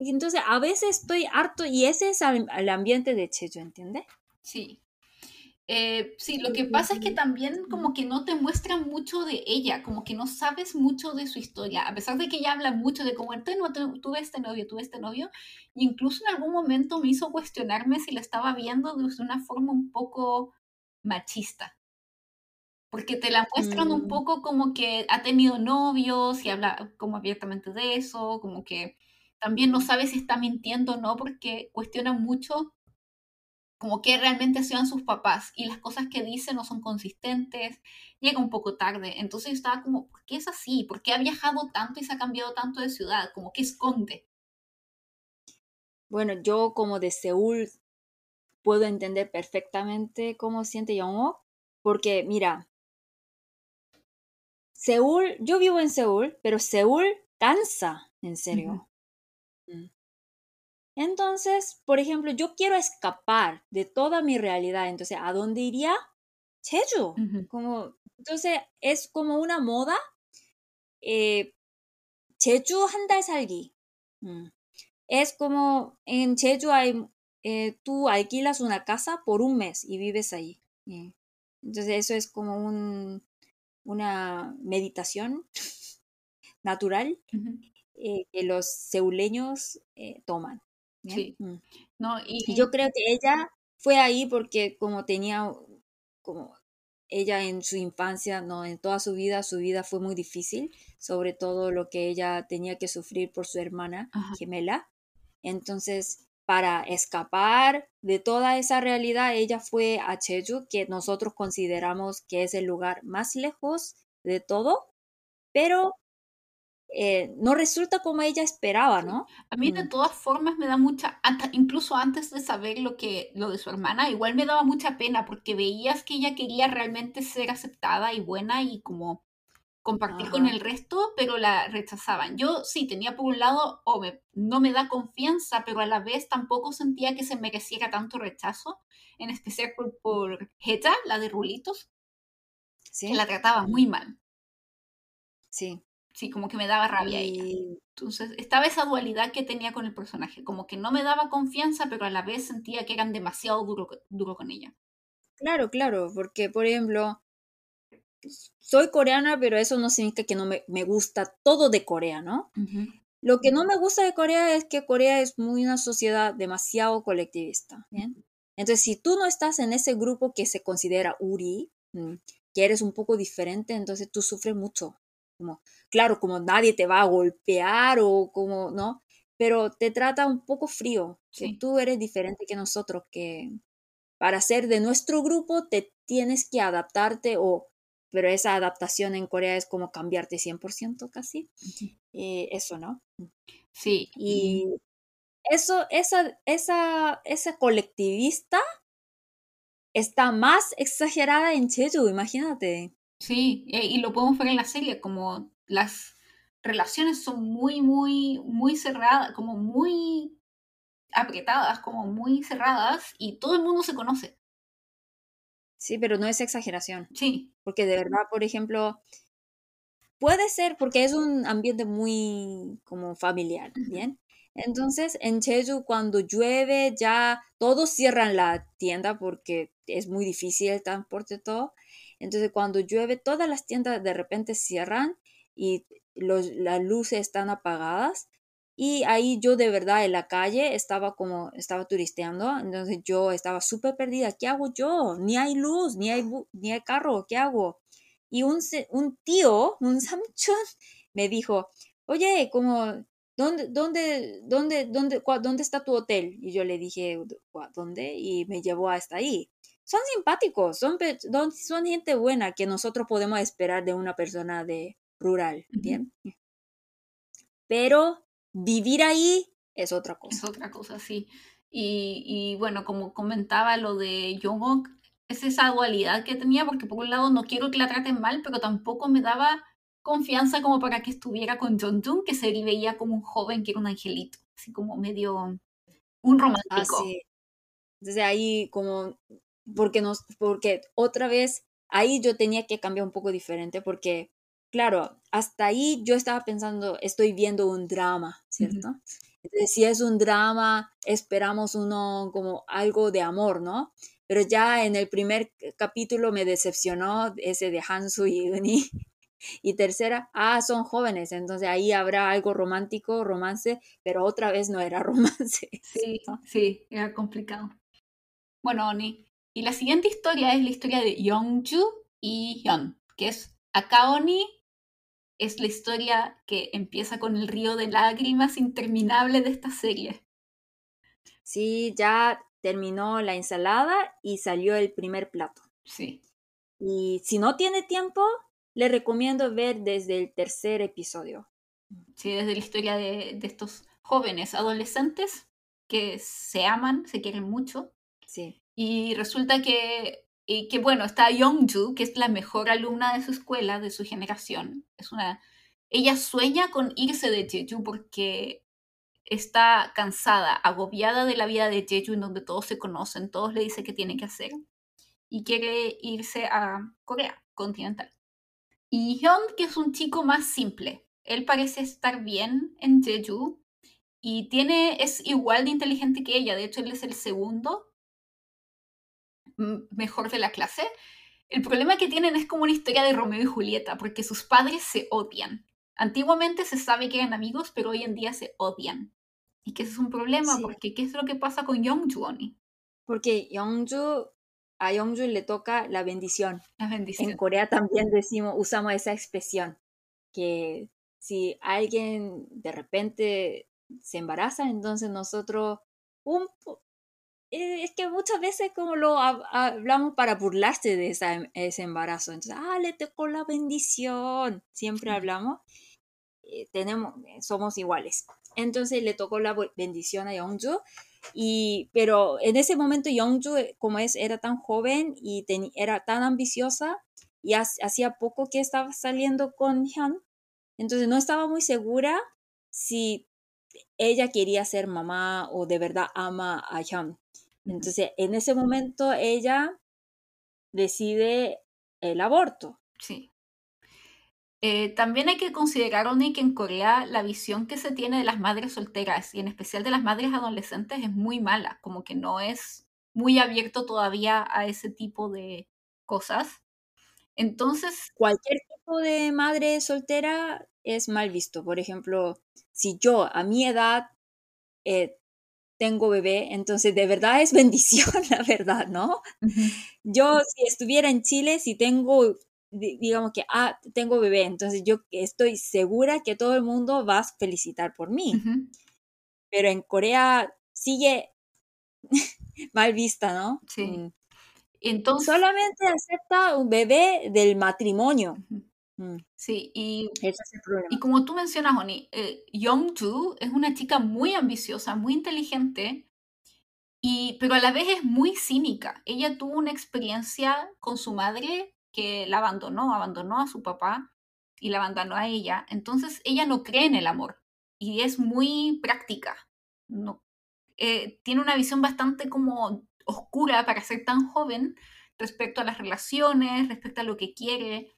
y entonces a veces estoy harto y ese es el, ambiente de Checho, ¿entiendes? Sí, eh, sí, lo que pasa es que también como que no te muestran mucho de ella, como que no sabes mucho de su historia, a pesar de que ella habla mucho de cómo no, tuve este novio, tuve este novio, e incluso en algún momento me hizo cuestionarme si la estaba viendo de una forma un poco machista. Porque te la muestran un mm. poco como que ha tenido novios y habla como abiertamente de eso, como que también no sabes si está mintiendo o no, porque cuestiona mucho como que realmente hacían sus papás y las cosas que dice no son consistentes, llega un poco tarde. Entonces yo estaba como, ¿por qué es así? ¿Por qué ha viajado tanto y se ha cambiado tanto de ciudad? Como que esconde. Bueno, yo como de Seúl puedo entender perfectamente cómo siente Jong-ho, porque mira, Seúl, yo vivo en Seúl, pero Seúl cansa, en serio. Entonces, por ejemplo, yo quiero escapar de toda mi realidad. Entonces, ¿a dónde iría? Jeju. como, entonces, es como una moda. Eh, Jeju 한 달 살기. Mm. Es como en Jeju hay, eh, tú alquilas una casa por un mes y vives ahí. Entonces, eso es como un, una meditación natural eh, que los seuleños toman. Sí. Mm. No, y, yo creo que ella fue ahí porque como tenía, como ella en su infancia, no, en toda su vida, su vida fue muy difícil, sobre todo lo que ella tenía que sufrir por su hermana gemela. Entonces, para escapar de toda esa realidad, ella fue a Jeju, que nosotros consideramos que es el lugar más lejos de todo, pero eh, no resulta como ella esperaba, ¿no? A mí de Mm. todas formas me da mucha, hasta- incluso antes de saber lo que lo de su hermana, igual me daba mucha pena porque veías que ella quería realmente ser aceptada y buena y como compartir con el resto, pero la rechazaban. Yo sí tenía por un lado, o no me da confianza, pero a la vez tampoco sentía que se mereciera tanto rechazo, en especial por, por Heta, la de Rulitos, que la trataba muy mal. Sí. Sí, como que me daba rabia a ella. Y Entonces, estaba esa dualidad que tenía con el personaje, como que no me daba confianza, pero a la vez sentía que eran demasiado duro, duro con ella. claro, claro, porque por ejemplo, soy coreana, pero eso no significa que no me, me gusta todo de Corea, ¿no? Lo que no me gusta de Corea es que Corea es muy una sociedad demasiado colectivista, ¿bien? Entonces, si tú no estás en ese grupo que se considera URI, mm, que eres un poco diferente, entonces tú sufres mucho. Como, claro, como nadie te va a golpear o como, ¿no? Pero te trata un poco frío, que Sí. tú eres diferente que nosotros, que para ser de nuestro grupo te tienes que adaptarte o, pero esa adaptación en Corea es como cambiarte 100% casi. Eh, eso, ¿no? Sí, y Y eso, esa, esa, esa colectivista está más exagerada en Jeju, imagínate. Sí, e- y lo podemos ver en la serie, como las relaciones son muy, muy, muy cerradas, como muy apretadas, como muy cerradas, y todo el mundo se conoce. Sí, pero no es exageración, Sí. porque de verdad, por ejemplo, puede ser porque es un ambiente muy como familiar. ¿bien? Entonces, en Jeju cuando llueve ya todos cierran la tienda porque es muy difícil el transporte todo. Entonces, cuando llueve todas las tiendas de repente cierran y los, las luces están apagadas. Y ahí yo de verdad en la calle estaba como, estaba turisteando, entonces yo estaba súper perdida. ¿Qué hago yo? Ni hay luz, ni hay, ni hay carro, ¿qué hago? Y un, un tío, un samchon, me dijo, oye, como, ¿dónde, dónde, dónde, dónde, dónde está tu hotel? Y yo le dije, "¿Cuá- ¿dónde? Y me llevó hasta ahí. Son simpáticos, son, son gente buena que nosotros podemos esperar de una persona de rural. ¿bien? Pero vivir ahí es otra Es cosa. otra cosa, sí. Y, y bueno, como comentaba lo de Jungkook, es esa dualidad que tenía, porque por un lado no quiero que la traten mal, pero tampoco me daba confianza como para que estuviera con Jung, que se veía como un joven que era un angelito, así como medio un Ah, romántico. sí. Entonces ahí como, porque nos, porque otra vez, ahí yo tenía que cambiar un poco diferente, porque, claro, hasta ahí yo estaba pensando, estoy viendo un drama, ¿cierto? Entonces, si es un drama, esperamos uno como algo de amor, ¿no? Pero ya en el primer capítulo me decepcionó ese de Hansu y Uni. Y tercera, ah, son jóvenes, entonces ahí habrá algo romántico, romance, pero otra vez no era romance. Sí, ¿cierto? sí, era complicado. Bueno, Oni. Y la siguiente historia es la historia de Youngju y Hyun, que es acá Oni es la historia que empieza con el río de lágrimas interminable de esta serie. Sí, ya terminó la ensalada y salió el primer plato. Sí, Y si no tiene tiempo, le recomiendo ver desde el tercer episodio. sí, desde la historia de, de estos jóvenes adolescentes que se aman, se quieren mucho. Sí, Y resulta que, y que bueno, está Youngju, que es la mejor alumna de su escuela, de su generación. Es una, ella sueña con irse de Jeju porque está cansada, agobiada de la vida de Jeju en donde todos se conocen, todos le dicen qué tiene que hacer y quiere irse a Corea continental. Y Hyun, que es un chico más simple, él parece estar bien en Jeju y tiene, es igual de inteligente que ella, de hecho él es el segundo mejor de la clase. El problema que tienen es como una historia de Romeo y Julieta, porque sus padres se odian. Antiguamente se sabe que eran amigos, pero hoy en día se odian. Y que ese es un problema, Sí. porque ¿qué es lo que pasa con Youngju, Oni? porque Yeongju, a Yeongju le toca la bendición. La En bendición. Corea también decimos, usamos esa expresión, que si alguien de repente se embaraza, entonces nosotros, un, es que muchas veces como lo hab- hablamos para burlarse de esa- ese embarazo, entonces, ah, le tocó la bendición, siempre hablamos. eh, tenemos, somos iguales. Entonces le tocó la bendición a Yongju. Y, pero en ese momento Yongju, eh, como es, era tan joven y era tan ambiciosa, y hacía poco que estaba saliendo con Hyun, entonces no estaba muy segura si ella quería ser mamá o de verdad ama a Hyun. Entonces en ese momento ella decide el aborto. Sí. Eh, también hay que considerar, Oni, que en Corea la visión que se tiene de las madres solteras y en especial de las madres adolescentes es muy mala, como que no es muy abierto todavía a ese tipo de cosas. Entonces... Cualquier tipo de madre soltera es mal visto. Por ejemplo, si yo a mi edad eh, tengo bebé, entonces de verdad es bendición, la verdad, ¿no? Yo si estuviera en Chile, si tengo, digamos que, ah, tengo bebé, entonces yo estoy segura que todo el mundo va a felicitar por mí. Pero en Corea sigue mal vista, ¿no? Sí. Mm. Entonces, Solamente acepta un bebé del matrimonio. Mm. Sí, y, y como tú mencionas, Oni, eh, Young-ju es una chica muy ambiciosa, muy inteligente, y, pero a la vez es muy cínica. Ella tuvo una experiencia con su madre que la abandonó, abandonó a su papá y la abandonó a ella. Entonces ella no cree en el amor y es muy práctica. No, eh, tiene una visión bastante como oscura para ser tan joven respecto a las relaciones, respecto a lo que quiere.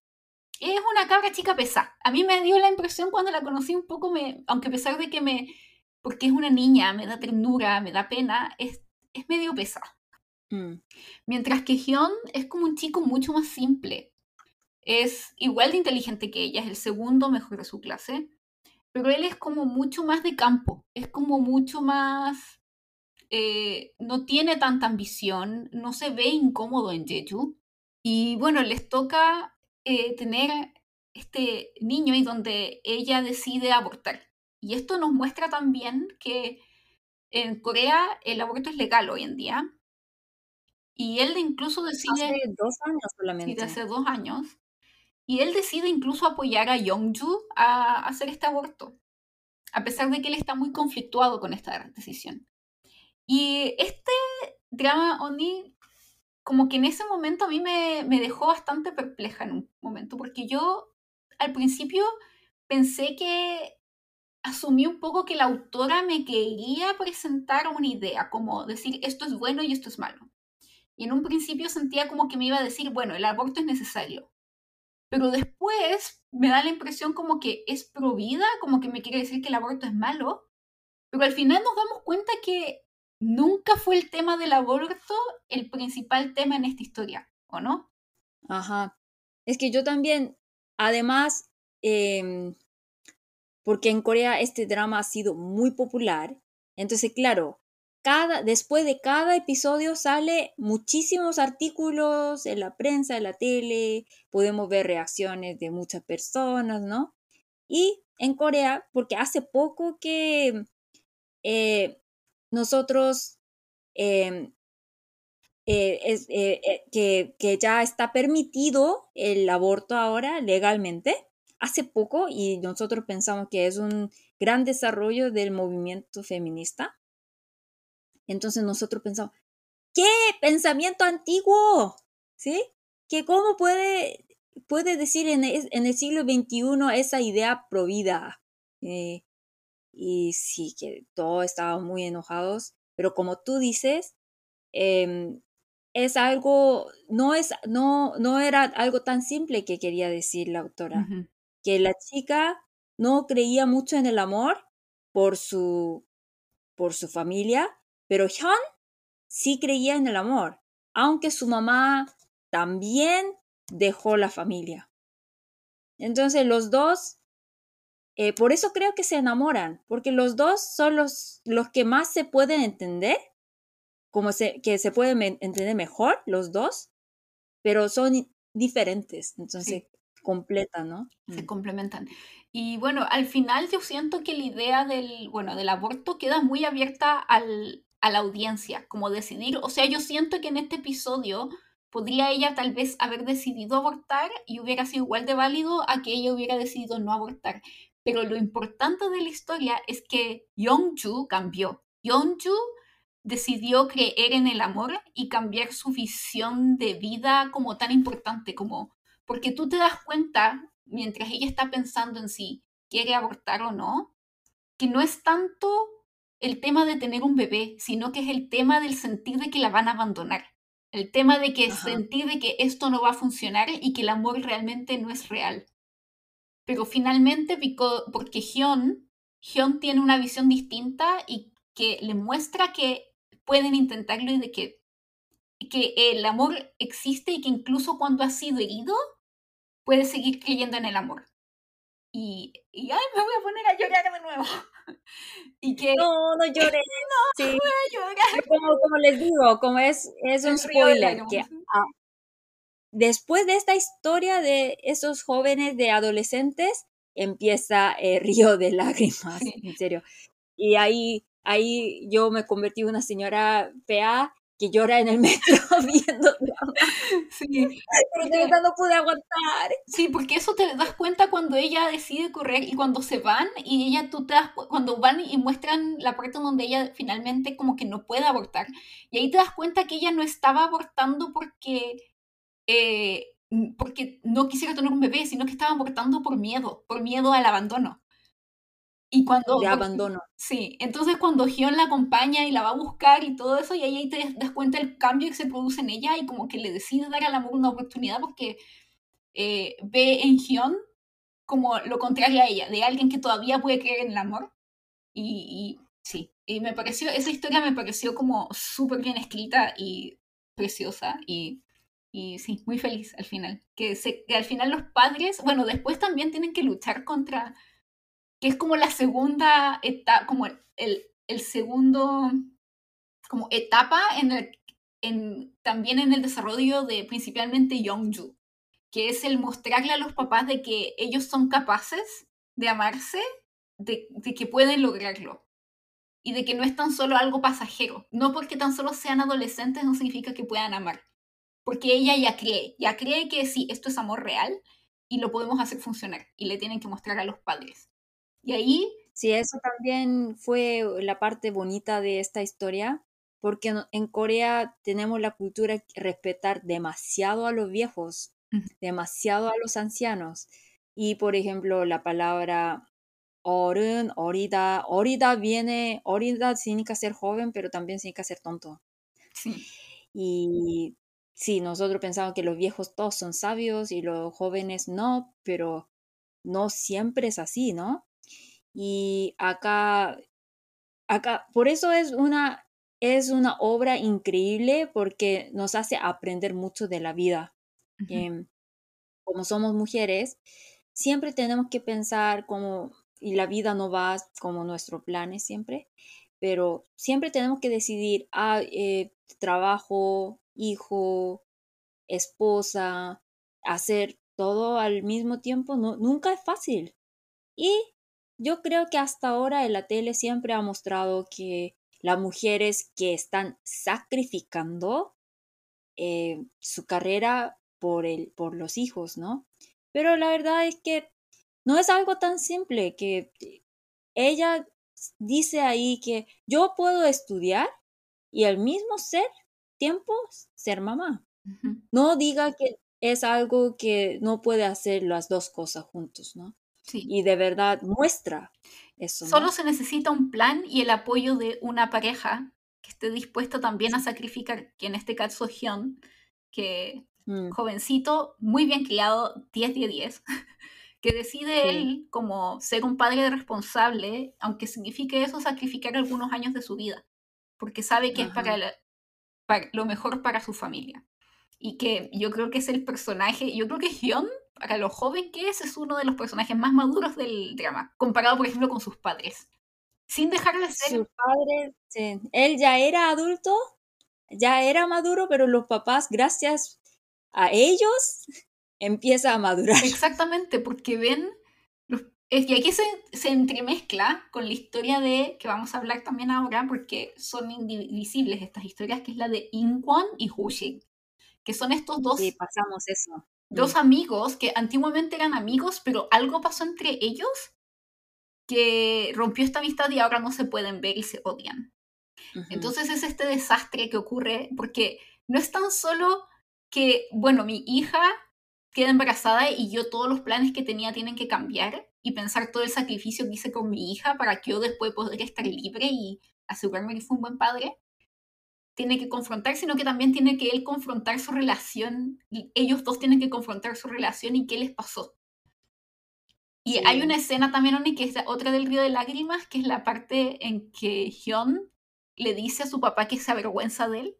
Es una cabra chica pesada. A mí me dio la impresión cuando la conocí un poco, me, aunque a pesar de que me, porque es una niña, me da ternura, me da pena, es, es medio pesada. Mm. Mientras que Hyun es como un chico mucho más simple. Es igual de inteligente que ella, es el segundo mejor de su clase, pero él es como mucho más de campo, es como mucho más eh, no tiene tanta ambición, no se ve incómodo en Jeju. Y bueno, les toca eh, tener este niño y donde ella decide abortar. Y esto nos muestra también que en Corea el aborto es legal hoy en día. Y él incluso decide... Hace dos años solamente. Sí, hace dos años. Y él decide incluso apoyar a Yongju a hacer este aborto, a pesar de que él está muy conflictuado con esta decisión. Y este drama Oni, como que en ese momento a mí me, me dejó bastante perpleja en un momento, porque yo al principio pensé que asumí un poco que la autora me quería presentar una idea, como decir esto es bueno y esto es malo. Y en un principio sentía como que me iba a decir, bueno, el aborto es necesario. Pero después me da la impresión como que es pro vida, como que me quiere decir que el aborto es malo. Pero al final nos damos cuenta que nunca fue el tema del aborto el principal tema en esta historia, ¿o no? Ajá. Es que yo también, además, em, porque en Corea este drama ha sido muy popular, entonces, claro, cada, después de cada episodio sale muchísimos artículos en la prensa, en la tele, podemos ver reacciones de muchas personas, ¿no? Y en Corea, porque hace poco que eh, nosotros em, eh, eh, eh, que, que, ya está permitido el aborto ahora legalmente, hace poco, y nosotros pensamos que es un gran desarrollo del movimiento feminista. Entonces nosotros pensamos, ¿qué pensamiento antiguo? ¿Sí? Que cómo puede, puede decir en, el siglo XXI esa idea provida y sí que todos estaban muy enojados, pero como tú dices, em, es algo, no, es, no, no era algo tan simple que quería decir la autora, que la chica no creía mucho en el amor por su, por su familia, pero Hyun sí creía en el amor, aunque su mamá también dejó la familia. Entonces los dos eh, por eso creo que se enamoran, porque los dos son los, los que más se pueden entender, como se, que se pueden entender mejor los dos, pero son diferentes, entonces completan, ¿no? Se mm. complementan. Y bueno, al final yo siento que la idea del, bueno, del aborto queda muy abierta al, a la audiencia, como decidir, o sea, yo siento que en este episodio podría ella tal vez haber decidido abortar y hubiera sido igual de válido a que ella hubiera decidido no abortar Pero lo importante de la historia es que Yongju cambió. Yongju decidió creer en el amor y cambiar su visión de vida como tan importante como porque tú te das cuenta mientras ella está pensando en si quiere abortar o no, que no es tanto el tema de tener un bebé, sino que es el tema del sentir de que la van a abandonar. El tema de que sentir de que esto no va a funcionar y que el amor realmente no es real. Pero finalmente, porque Hyun, Hyun tiene una visión distinta y que le muestra que pueden intentarlo y de que, que el amor existe y que incluso cuando ha sido herido, puede seguir creyendo en el amor. Y, y ay, me voy a poner a llorar de nuevo. y que no, no llores. No, voy a llorar. Como, como, les digo, como es, es un spoiler, que después de esta historia de esos jóvenes de adolescentes, empieza el río de lágrimas, en serio. Y ahí, ahí yo me convertí en una señora PA que llora en el metro viendo Sí. Pero no pude aguantar. Sí, porque eso te das cuenta cuando ella decide correr y cuando se van y ella tú te das cuando van y muestran la parte donde ella finalmente como que no puede abortar y ahí te das cuenta que ella no estaba abortando porque eh, porque no quisiera tener un bebé, sino que estaba abortando por miedo, por miedo al abandono. Y cuando... De abandono. Sí, entonces cuando Gion la acompaña y la va a buscar y todo eso, y ahí te das cuenta el cambio que se produce en ella y como que le decide dar al amor una oportunidad porque eh, ve en Gion como lo contrario a ella, de alguien que todavía puede creer en el amor. Y, y sí, y me pareció, esa historia me pareció como súper bien escrita y preciosa y y sí, muy feliz al final. Que, se, que al final los padres, bueno, después también tienen que luchar contra, que es como la segunda etapa, como el, el, segundo, como etapa en el, en, también en el desarrollo de principalmente Youngju, que es el mostrarle a los papás de que ellos son capaces de amarse, de, de que pueden lograrlo y de que no es tan solo algo pasajero. No porque tan solo sean adolescentes no significa que puedan amar porque ella ya cree, ya cree que sí, esto es amor real y lo podemos hacer funcionar y le tienen que mostrar a los padres. Y ahí... Sí, eso también fue la parte bonita de esta historia, porque en Corea tenemos la cultura de respetar demasiado a los viejos, demasiado a los ancianos. Y por ejemplo, la palabra orun, orida, orida viene, orida significa ser joven, pero también significa ser tonto. Sí. Y sí, nosotros pensamos que los viejos todos son sabios y los jóvenes no, pero no siempre es así, ¿no? Y acá, acá, por eso es una, es una obra increíble porque nos hace aprender mucho de la vida. Em, como somos mujeres, siempre tenemos que pensar como, y la vida no va como nuestros planes siempre, pero siempre tenemos que decidir, ah, eh, trabajo, hijo, esposa, hacer todo al mismo tiempo, no, nunca es fácil. Y yo creo que hasta ahora en la tele siempre ha mostrado que las mujeres que están sacrificando eh, su carrera por, el, por los hijos, ¿no? Pero la verdad es que no es algo tan simple que ella dice ahí que yo puedo estudiar y al mismo ser tiempo ser mamá. No diga que es algo que no puede hacer las dos cosas juntos, ¿no? Sí. Y de verdad muestra eso. Solo se necesita un plan y el apoyo de una pareja que esté dispuesta también a sacrificar, que en este caso Hyun, que mm. jovencito, muy bien criado, 10 de 10, que decide él como ser un padre responsable, aunque signifique eso sacrificar algunos años de su vida, porque sabe que es para lo mejor para su familia. Y que yo creo que es el personaje, yo creo que Hyun, para lo joven que es, es uno de los personajes más maduros del drama, comparado por ejemplo con sus padres. Sin dejar de ser... Sus padres, él ya era adulto, ya era maduro, pero los papás, gracias a ellos, empieza a madurar. Exactamente, porque ven y aquí se, se, entremezcla con la historia de, que vamos a hablar también ahora, porque son indivisibles estas historias, que es la de Inkwon y Hushik, que son estos dos, sí, pasamos eso. dos mm. amigos que antiguamente eran amigos, pero algo pasó entre ellos que rompió esta amistad y ahora no se pueden ver y se odian. Entonces es este desastre que ocurre porque no es tan solo que, bueno, mi hija queda embarazada y yo todos los planes que tenía tienen que cambiar y pensar todo el sacrificio que hice con mi hija para que yo después pueda estar libre y asegurarme que fue un buen padre, tiene que confrontar, sino que también tiene que él confrontar su relación, y ellos dos tienen que confrontar su relación y qué les pasó. Y hay una escena también, Oni, que es otra del río de lágrimas, que es la parte en que Hyun le dice a su papá que se avergüenza de él,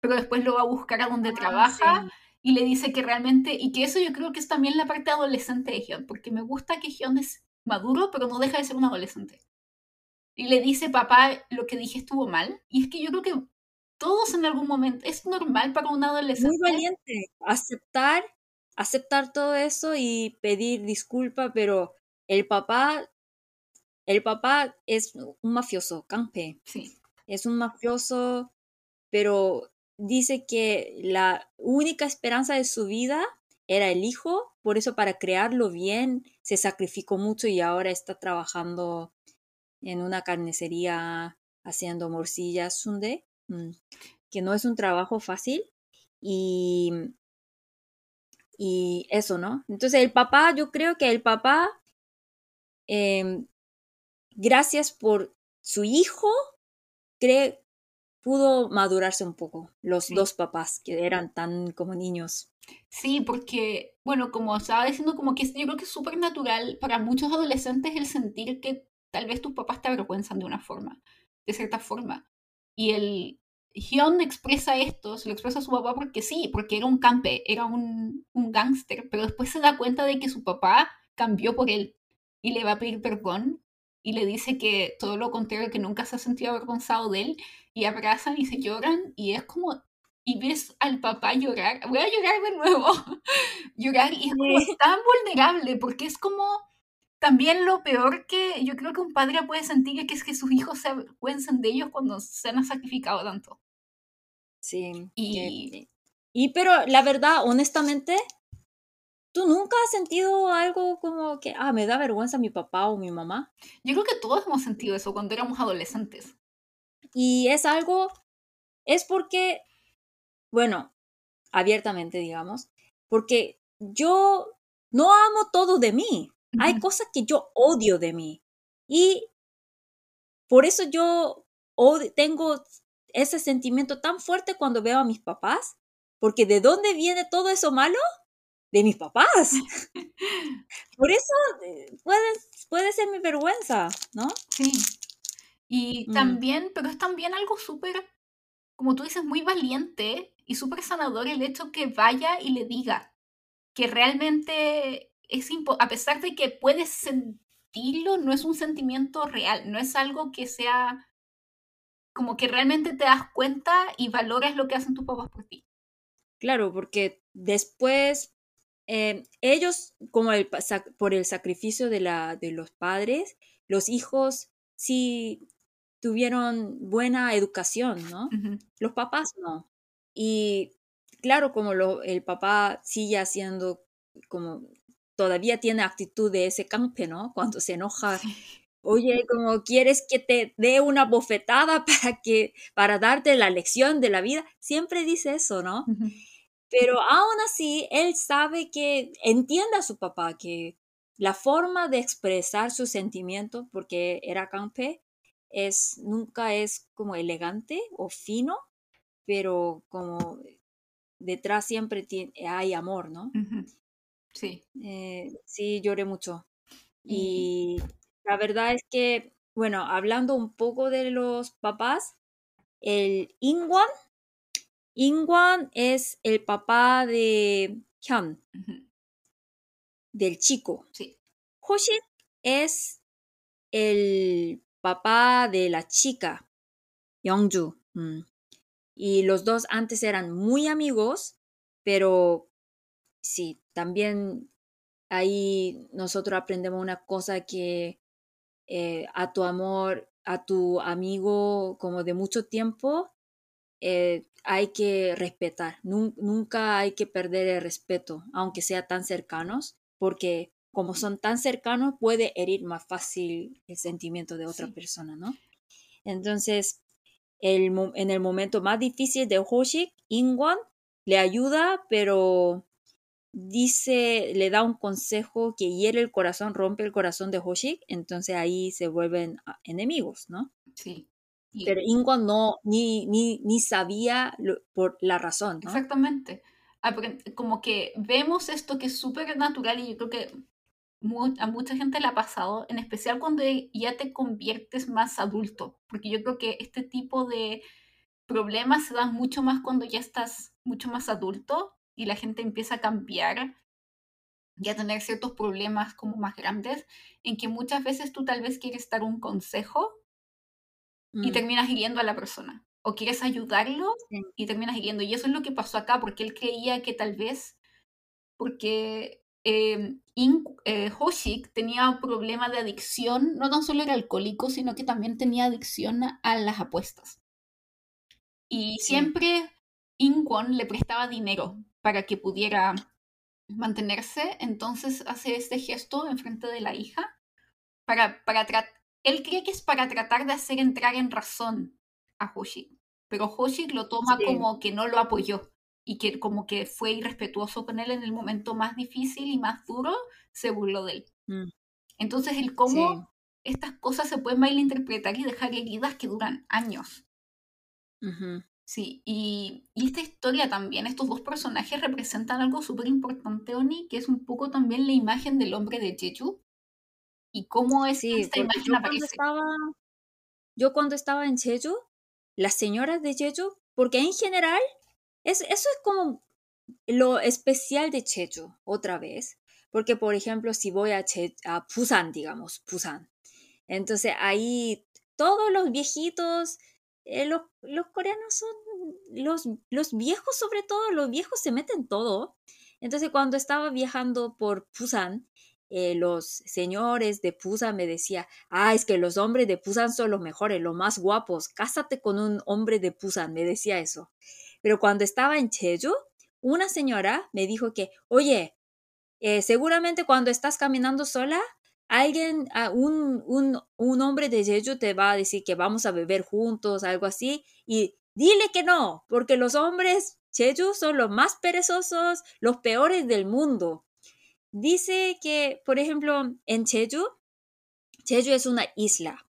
pero después lo va a buscar a donde ah, trabaja y le dice que realmente, y que eso yo creo que es también la parte adolescente de Hyun, porque me gusta que Hyun es maduro, pero no deja de ser un adolescente. Y le dice, papá, lo que dije estuvo mal. Y es que yo creo que todos en algún momento, es normal para un adolescente. Muy valiente, aceptar, aceptar todo eso y pedir disculpa, pero el papá, el papá es un mafioso, Campe. Sí. Es un mafioso, pero dice que la única esperanza de su vida era el hijo, por eso para crearlo bien se sacrificó mucho y ahora está trabajando en una carnicería haciendo morcillas sunde, mm, que no es un trabajo fácil y, y eso, ¿no? Entonces el papá, yo creo que el papá, em, gracias por su hijo, cree, pudo madurarse un poco, los dos papás que eran tan como niños. Sí, porque, bueno, como estaba diciendo, como que yo creo que es súper natural para muchos adolescentes el sentir que tal vez tus papás te avergüenzan de una forma, de cierta forma. Y el Hyun expresa esto, se lo expresa a su papá porque sí, porque era un campe, era un, un gángster, pero después se da cuenta de que su papá cambió por él y le va a pedir perdón y le dice que todo lo contrario, que nunca se ha sentido avergonzado de él, y abrazan y se lloran, y es como, y ves al papá llorar, voy a llorar de nuevo, llorar, y es como tan vulnerable, porque es como también lo peor que yo creo que un padre puede sentir, que es que sus hijos se avergüenzan de ellos cuando se han sacrificado tanto. Sí. Y, y pero la verdad, honestamente, ¿Tú nunca has sentido algo como que, ah, me da vergüenza mi papá o mi mamá? Yo creo que todos hemos sentido eso cuando éramos adolescentes. Y es algo, es porque, bueno, abiertamente digamos, porque yo no amo todo de mí. Hay cosas que yo odio de mí. Y por eso yo tengo ese sentimiento tan fuerte cuando veo a mis papás, porque ¿de dónde viene todo eso malo? de mis papás. Por eso eh, puede, puede ser mi vergüenza, ¿no? Sí. Y mm. también, pero es también algo súper, como tú dices, muy valiente y súper sanador el hecho que vaya y le diga que realmente es a pesar de que puedes sentirlo, no es un sentimiento real, no es algo que sea como que realmente te das cuenta y valoras lo que hacen tus papás por ti. Claro, porque después eh, ellos, como el, por el sacrificio de, la, de los padres, los hijos sí tuvieron buena educación, ¿no? Los papás no. Y claro, como lo, el papá sigue haciendo, como todavía tiene actitud de ese campe, ¿no? Cuando se enoja. Oye, como quieres que te dé una bofetada para que para darte la lección de la vida, siempre dice eso, ¿no? Pero aún así, él sabe que entiende a su papá que la forma de expresar sus sentimientos, porque era campe, es, nunca es como elegante o fino, pero como detrás siempre hay amor, ¿no? Sí. Eh, sí, lloré mucho. Y la verdad es que, bueno, hablando un poco de los papás, el Ingwan Ingwan es el papá de Hyun, del chico. Sí. Hoshik es el papá de la chica, Youngju. Mm. Y los dos antes eran muy amigos, pero sí, también ahí nosotros aprendemos una cosa que eh, a tu amor, a tu amigo como de mucho tiempo, eh, hay que respetar, nunca hay que perder el respeto, aunque sea tan cercanos, porque como son tan cercanos, puede herir más fácil el sentimiento de otra Sí. persona, ¿no? Entonces, el, en el momento más difícil de Hoshik, Ingwan le ayuda, pero dice, le da un consejo que hiere el corazón, rompe el corazón de Hoshik, entonces ahí se vuelven ah, enemigos, ¿no? Sí. Y- Pero Ingwan no, ni, ni, ni sabía lo- por la razón, ¿no? Exactamente. Apren- Como que vemos esto que es súper natural y yo creo que a mucha gente le ha pasado, en especial cuando ya te conviertes más adulto, porque yo creo que este tipo de problemas se dan mucho más cuando ya estás mucho más adulto y la gente empieza a cambiar y a tener ciertos problemas como más grandes, en que muchas veces tú tal vez quieres dar un consejo y Mm, terminas hiriendo a la persona. O quieres ayudarlo sí. y terminas hiriendo. Y eso es lo que pasó acá, porque él creía que tal vez, porque eh, In- eh, Hoshik tenía un problema de adicción, no tan solo era alcohólico, sino que también tenía adicción a, a las apuestas. Y Sí. siempre Inkwon le prestaba dinero para que pudiera mantenerse, entonces hace este gesto en frente de la hija para, para él cree que es para tratar de hacer entrar en razón a Hoshik, pero Hoshik lo toma Sí. como que no lo apoyó y que como que fue irrespetuoso con él en el momento más difícil y más duro, se burló de él. Mm, Entonces el sí. cómo estas cosas se pueden malinterpretar y dejar heridas que duran años. Ujú. Sí, y, y esta historia también, estos dos personajes representan algo súper importante, Oni, que es un poco también la imagen del hombre de Jeju y cómo es Sí, esta imagen yo cuando aparece. estaba, yo cuando estaba en Jeju, las señoras de Jeju, porque en general, es, eso es como lo especial de Jeju, otra vez. Porque, por ejemplo, si voy a, a Busan, digamos, Busan, entonces ahí todos los viejitos, eh, los, los coreanos son, los, los viejos sobre todo, los viejos se meten todo. Entonces cuando estaba viajando por Busan, eh, los señores de Busan me decían, ah, es que los hombres de Busan son los mejores, los más guapos, cásate con un hombre de Busan, me decía eso. Pero cuando estaba en Jeju, una señora me dijo que, oye, eh, seguramente cuando estás caminando sola, alguien, ah, un, un, un hombre de Jeju te va a decir que vamos a beber juntos, algo así, y dile que no, porque los hombres Jeju son los más perezosos, los peores del mundo. Dice que, por ejemplo, en Jeju, Jeju es una isla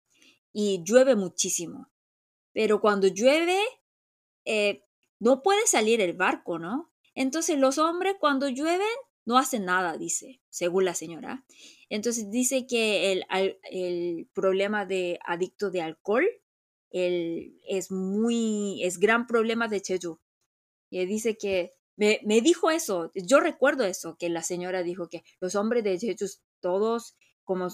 y llueve muchísimo, pero cuando llueve, eh, no puede salir el barco, ¿no? Entonces los hombres cuando llueven no hacen nada, dice, según la señora. Entonces dice que el, el problema de adicto de alcohol el- es muy, es gran problema de Jeju. Y dice que, me, me dijo eso, yo recuerdo eso, que la señora dijo que los hombres de Jeju todos como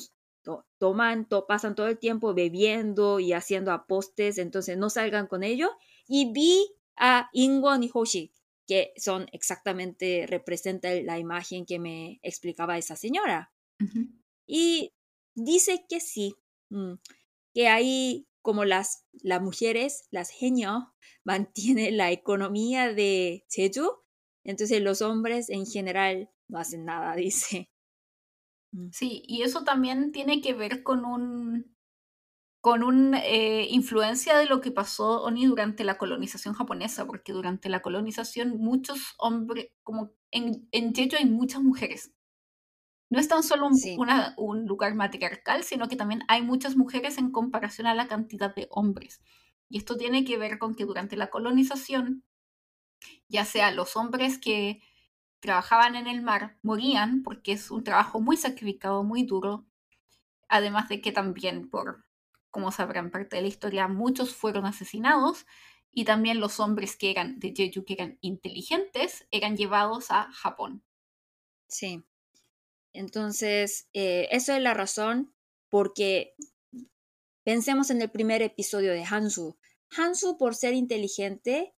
to- toman, to- pasan todo el tiempo bebiendo y haciendo apostes, entonces no salgan con ellos. Y vi a Ingon y Hoshi, que son exactamente, representa la imagen que me explicaba esa señora. Y dice que sí, mm, que ahí como las, las mujeres, las genios, mantienen la economía de Jeju, entonces los hombres en general no hacen nada, dice. Mm, Sí, y eso también tiene que ver con un con una influencia de lo que pasó Oni durante la colonización japonesa, porque durante la colonización muchos hombres, como en, en Jeju hay muchas mujeres. No es tan solo un, Sí, una- un lugar matriarcal, sino que también hay muchas mujeres en comparación a la cantidad de hombres. Y esto tiene que ver con que durante la colonización, ya sea los hombres que trabajaban en el mar morían porque es un trabajo muy sacrificado, muy duro, además de que también por, como sabrán parte de la historia, muchos fueron asesinados y también los hombres que eran de Jeju, que eran inteligentes, eran llevados a Japón. sí. Entonces, eh, eso es la razón porque pensemos en el primer episodio de Hansu. Hansu, por ser inteligente,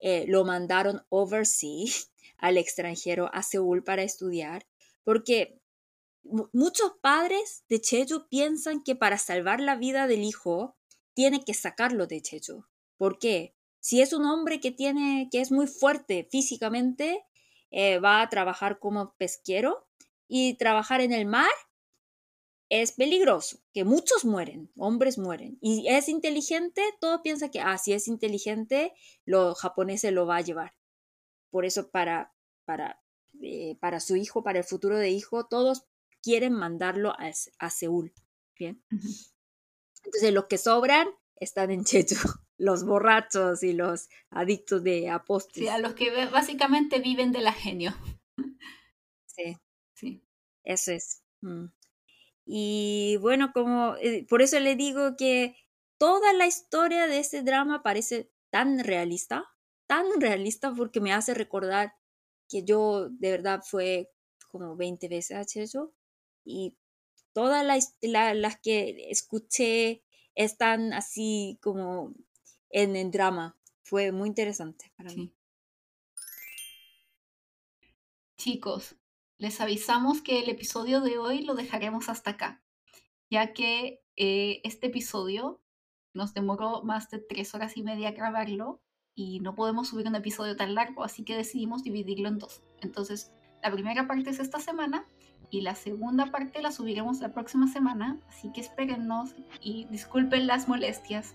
eh, lo mandaron overseas al extranjero, a Seúl, para estudiar, porque muchos padres de Jeju piensan que para salvar la vida del hijo, tiene que sacarlo de Jeju. ¿Por qué? Si es un hombre que tiene, que es muy fuerte físicamente, eh, va a trabajar como pesquero, y trabajar en el mar es peligroso, que muchos mueren, hombres mueren. Y es inteligente, todo piensa que, ah, si es inteligente, lo japonés lo va a llevar. Por eso para, para, eh, para su hijo, para el futuro de hijo, todos quieren mandarlo a, a Seúl. Bien. Entonces los que sobran están en Chechu, los borrachos y los adictos de apóstoles. Sí, a los que básicamente viven de la genio. Sí. Sí. Eso es. Mm. Y bueno, como eh, por eso le digo que toda la historia de ese drama parece tan realista, tan realista porque me hace recordar que yo de verdad fue como 20 veces a Chechu y todas las que escuché están así como en el drama. Fue muy interesante para mí. Chicos, les avisamos que el episodio de hoy lo dejaremos hasta acá, ya que eh, este episodio nos demoró más de tres horas y media grabarlo y no podemos subir un episodio tan largo, así que decidimos dividirlo en dos. Entonces, la primera parte es esta semana y la segunda parte la subiremos la próxima semana, así que espérennos y disculpen las molestias.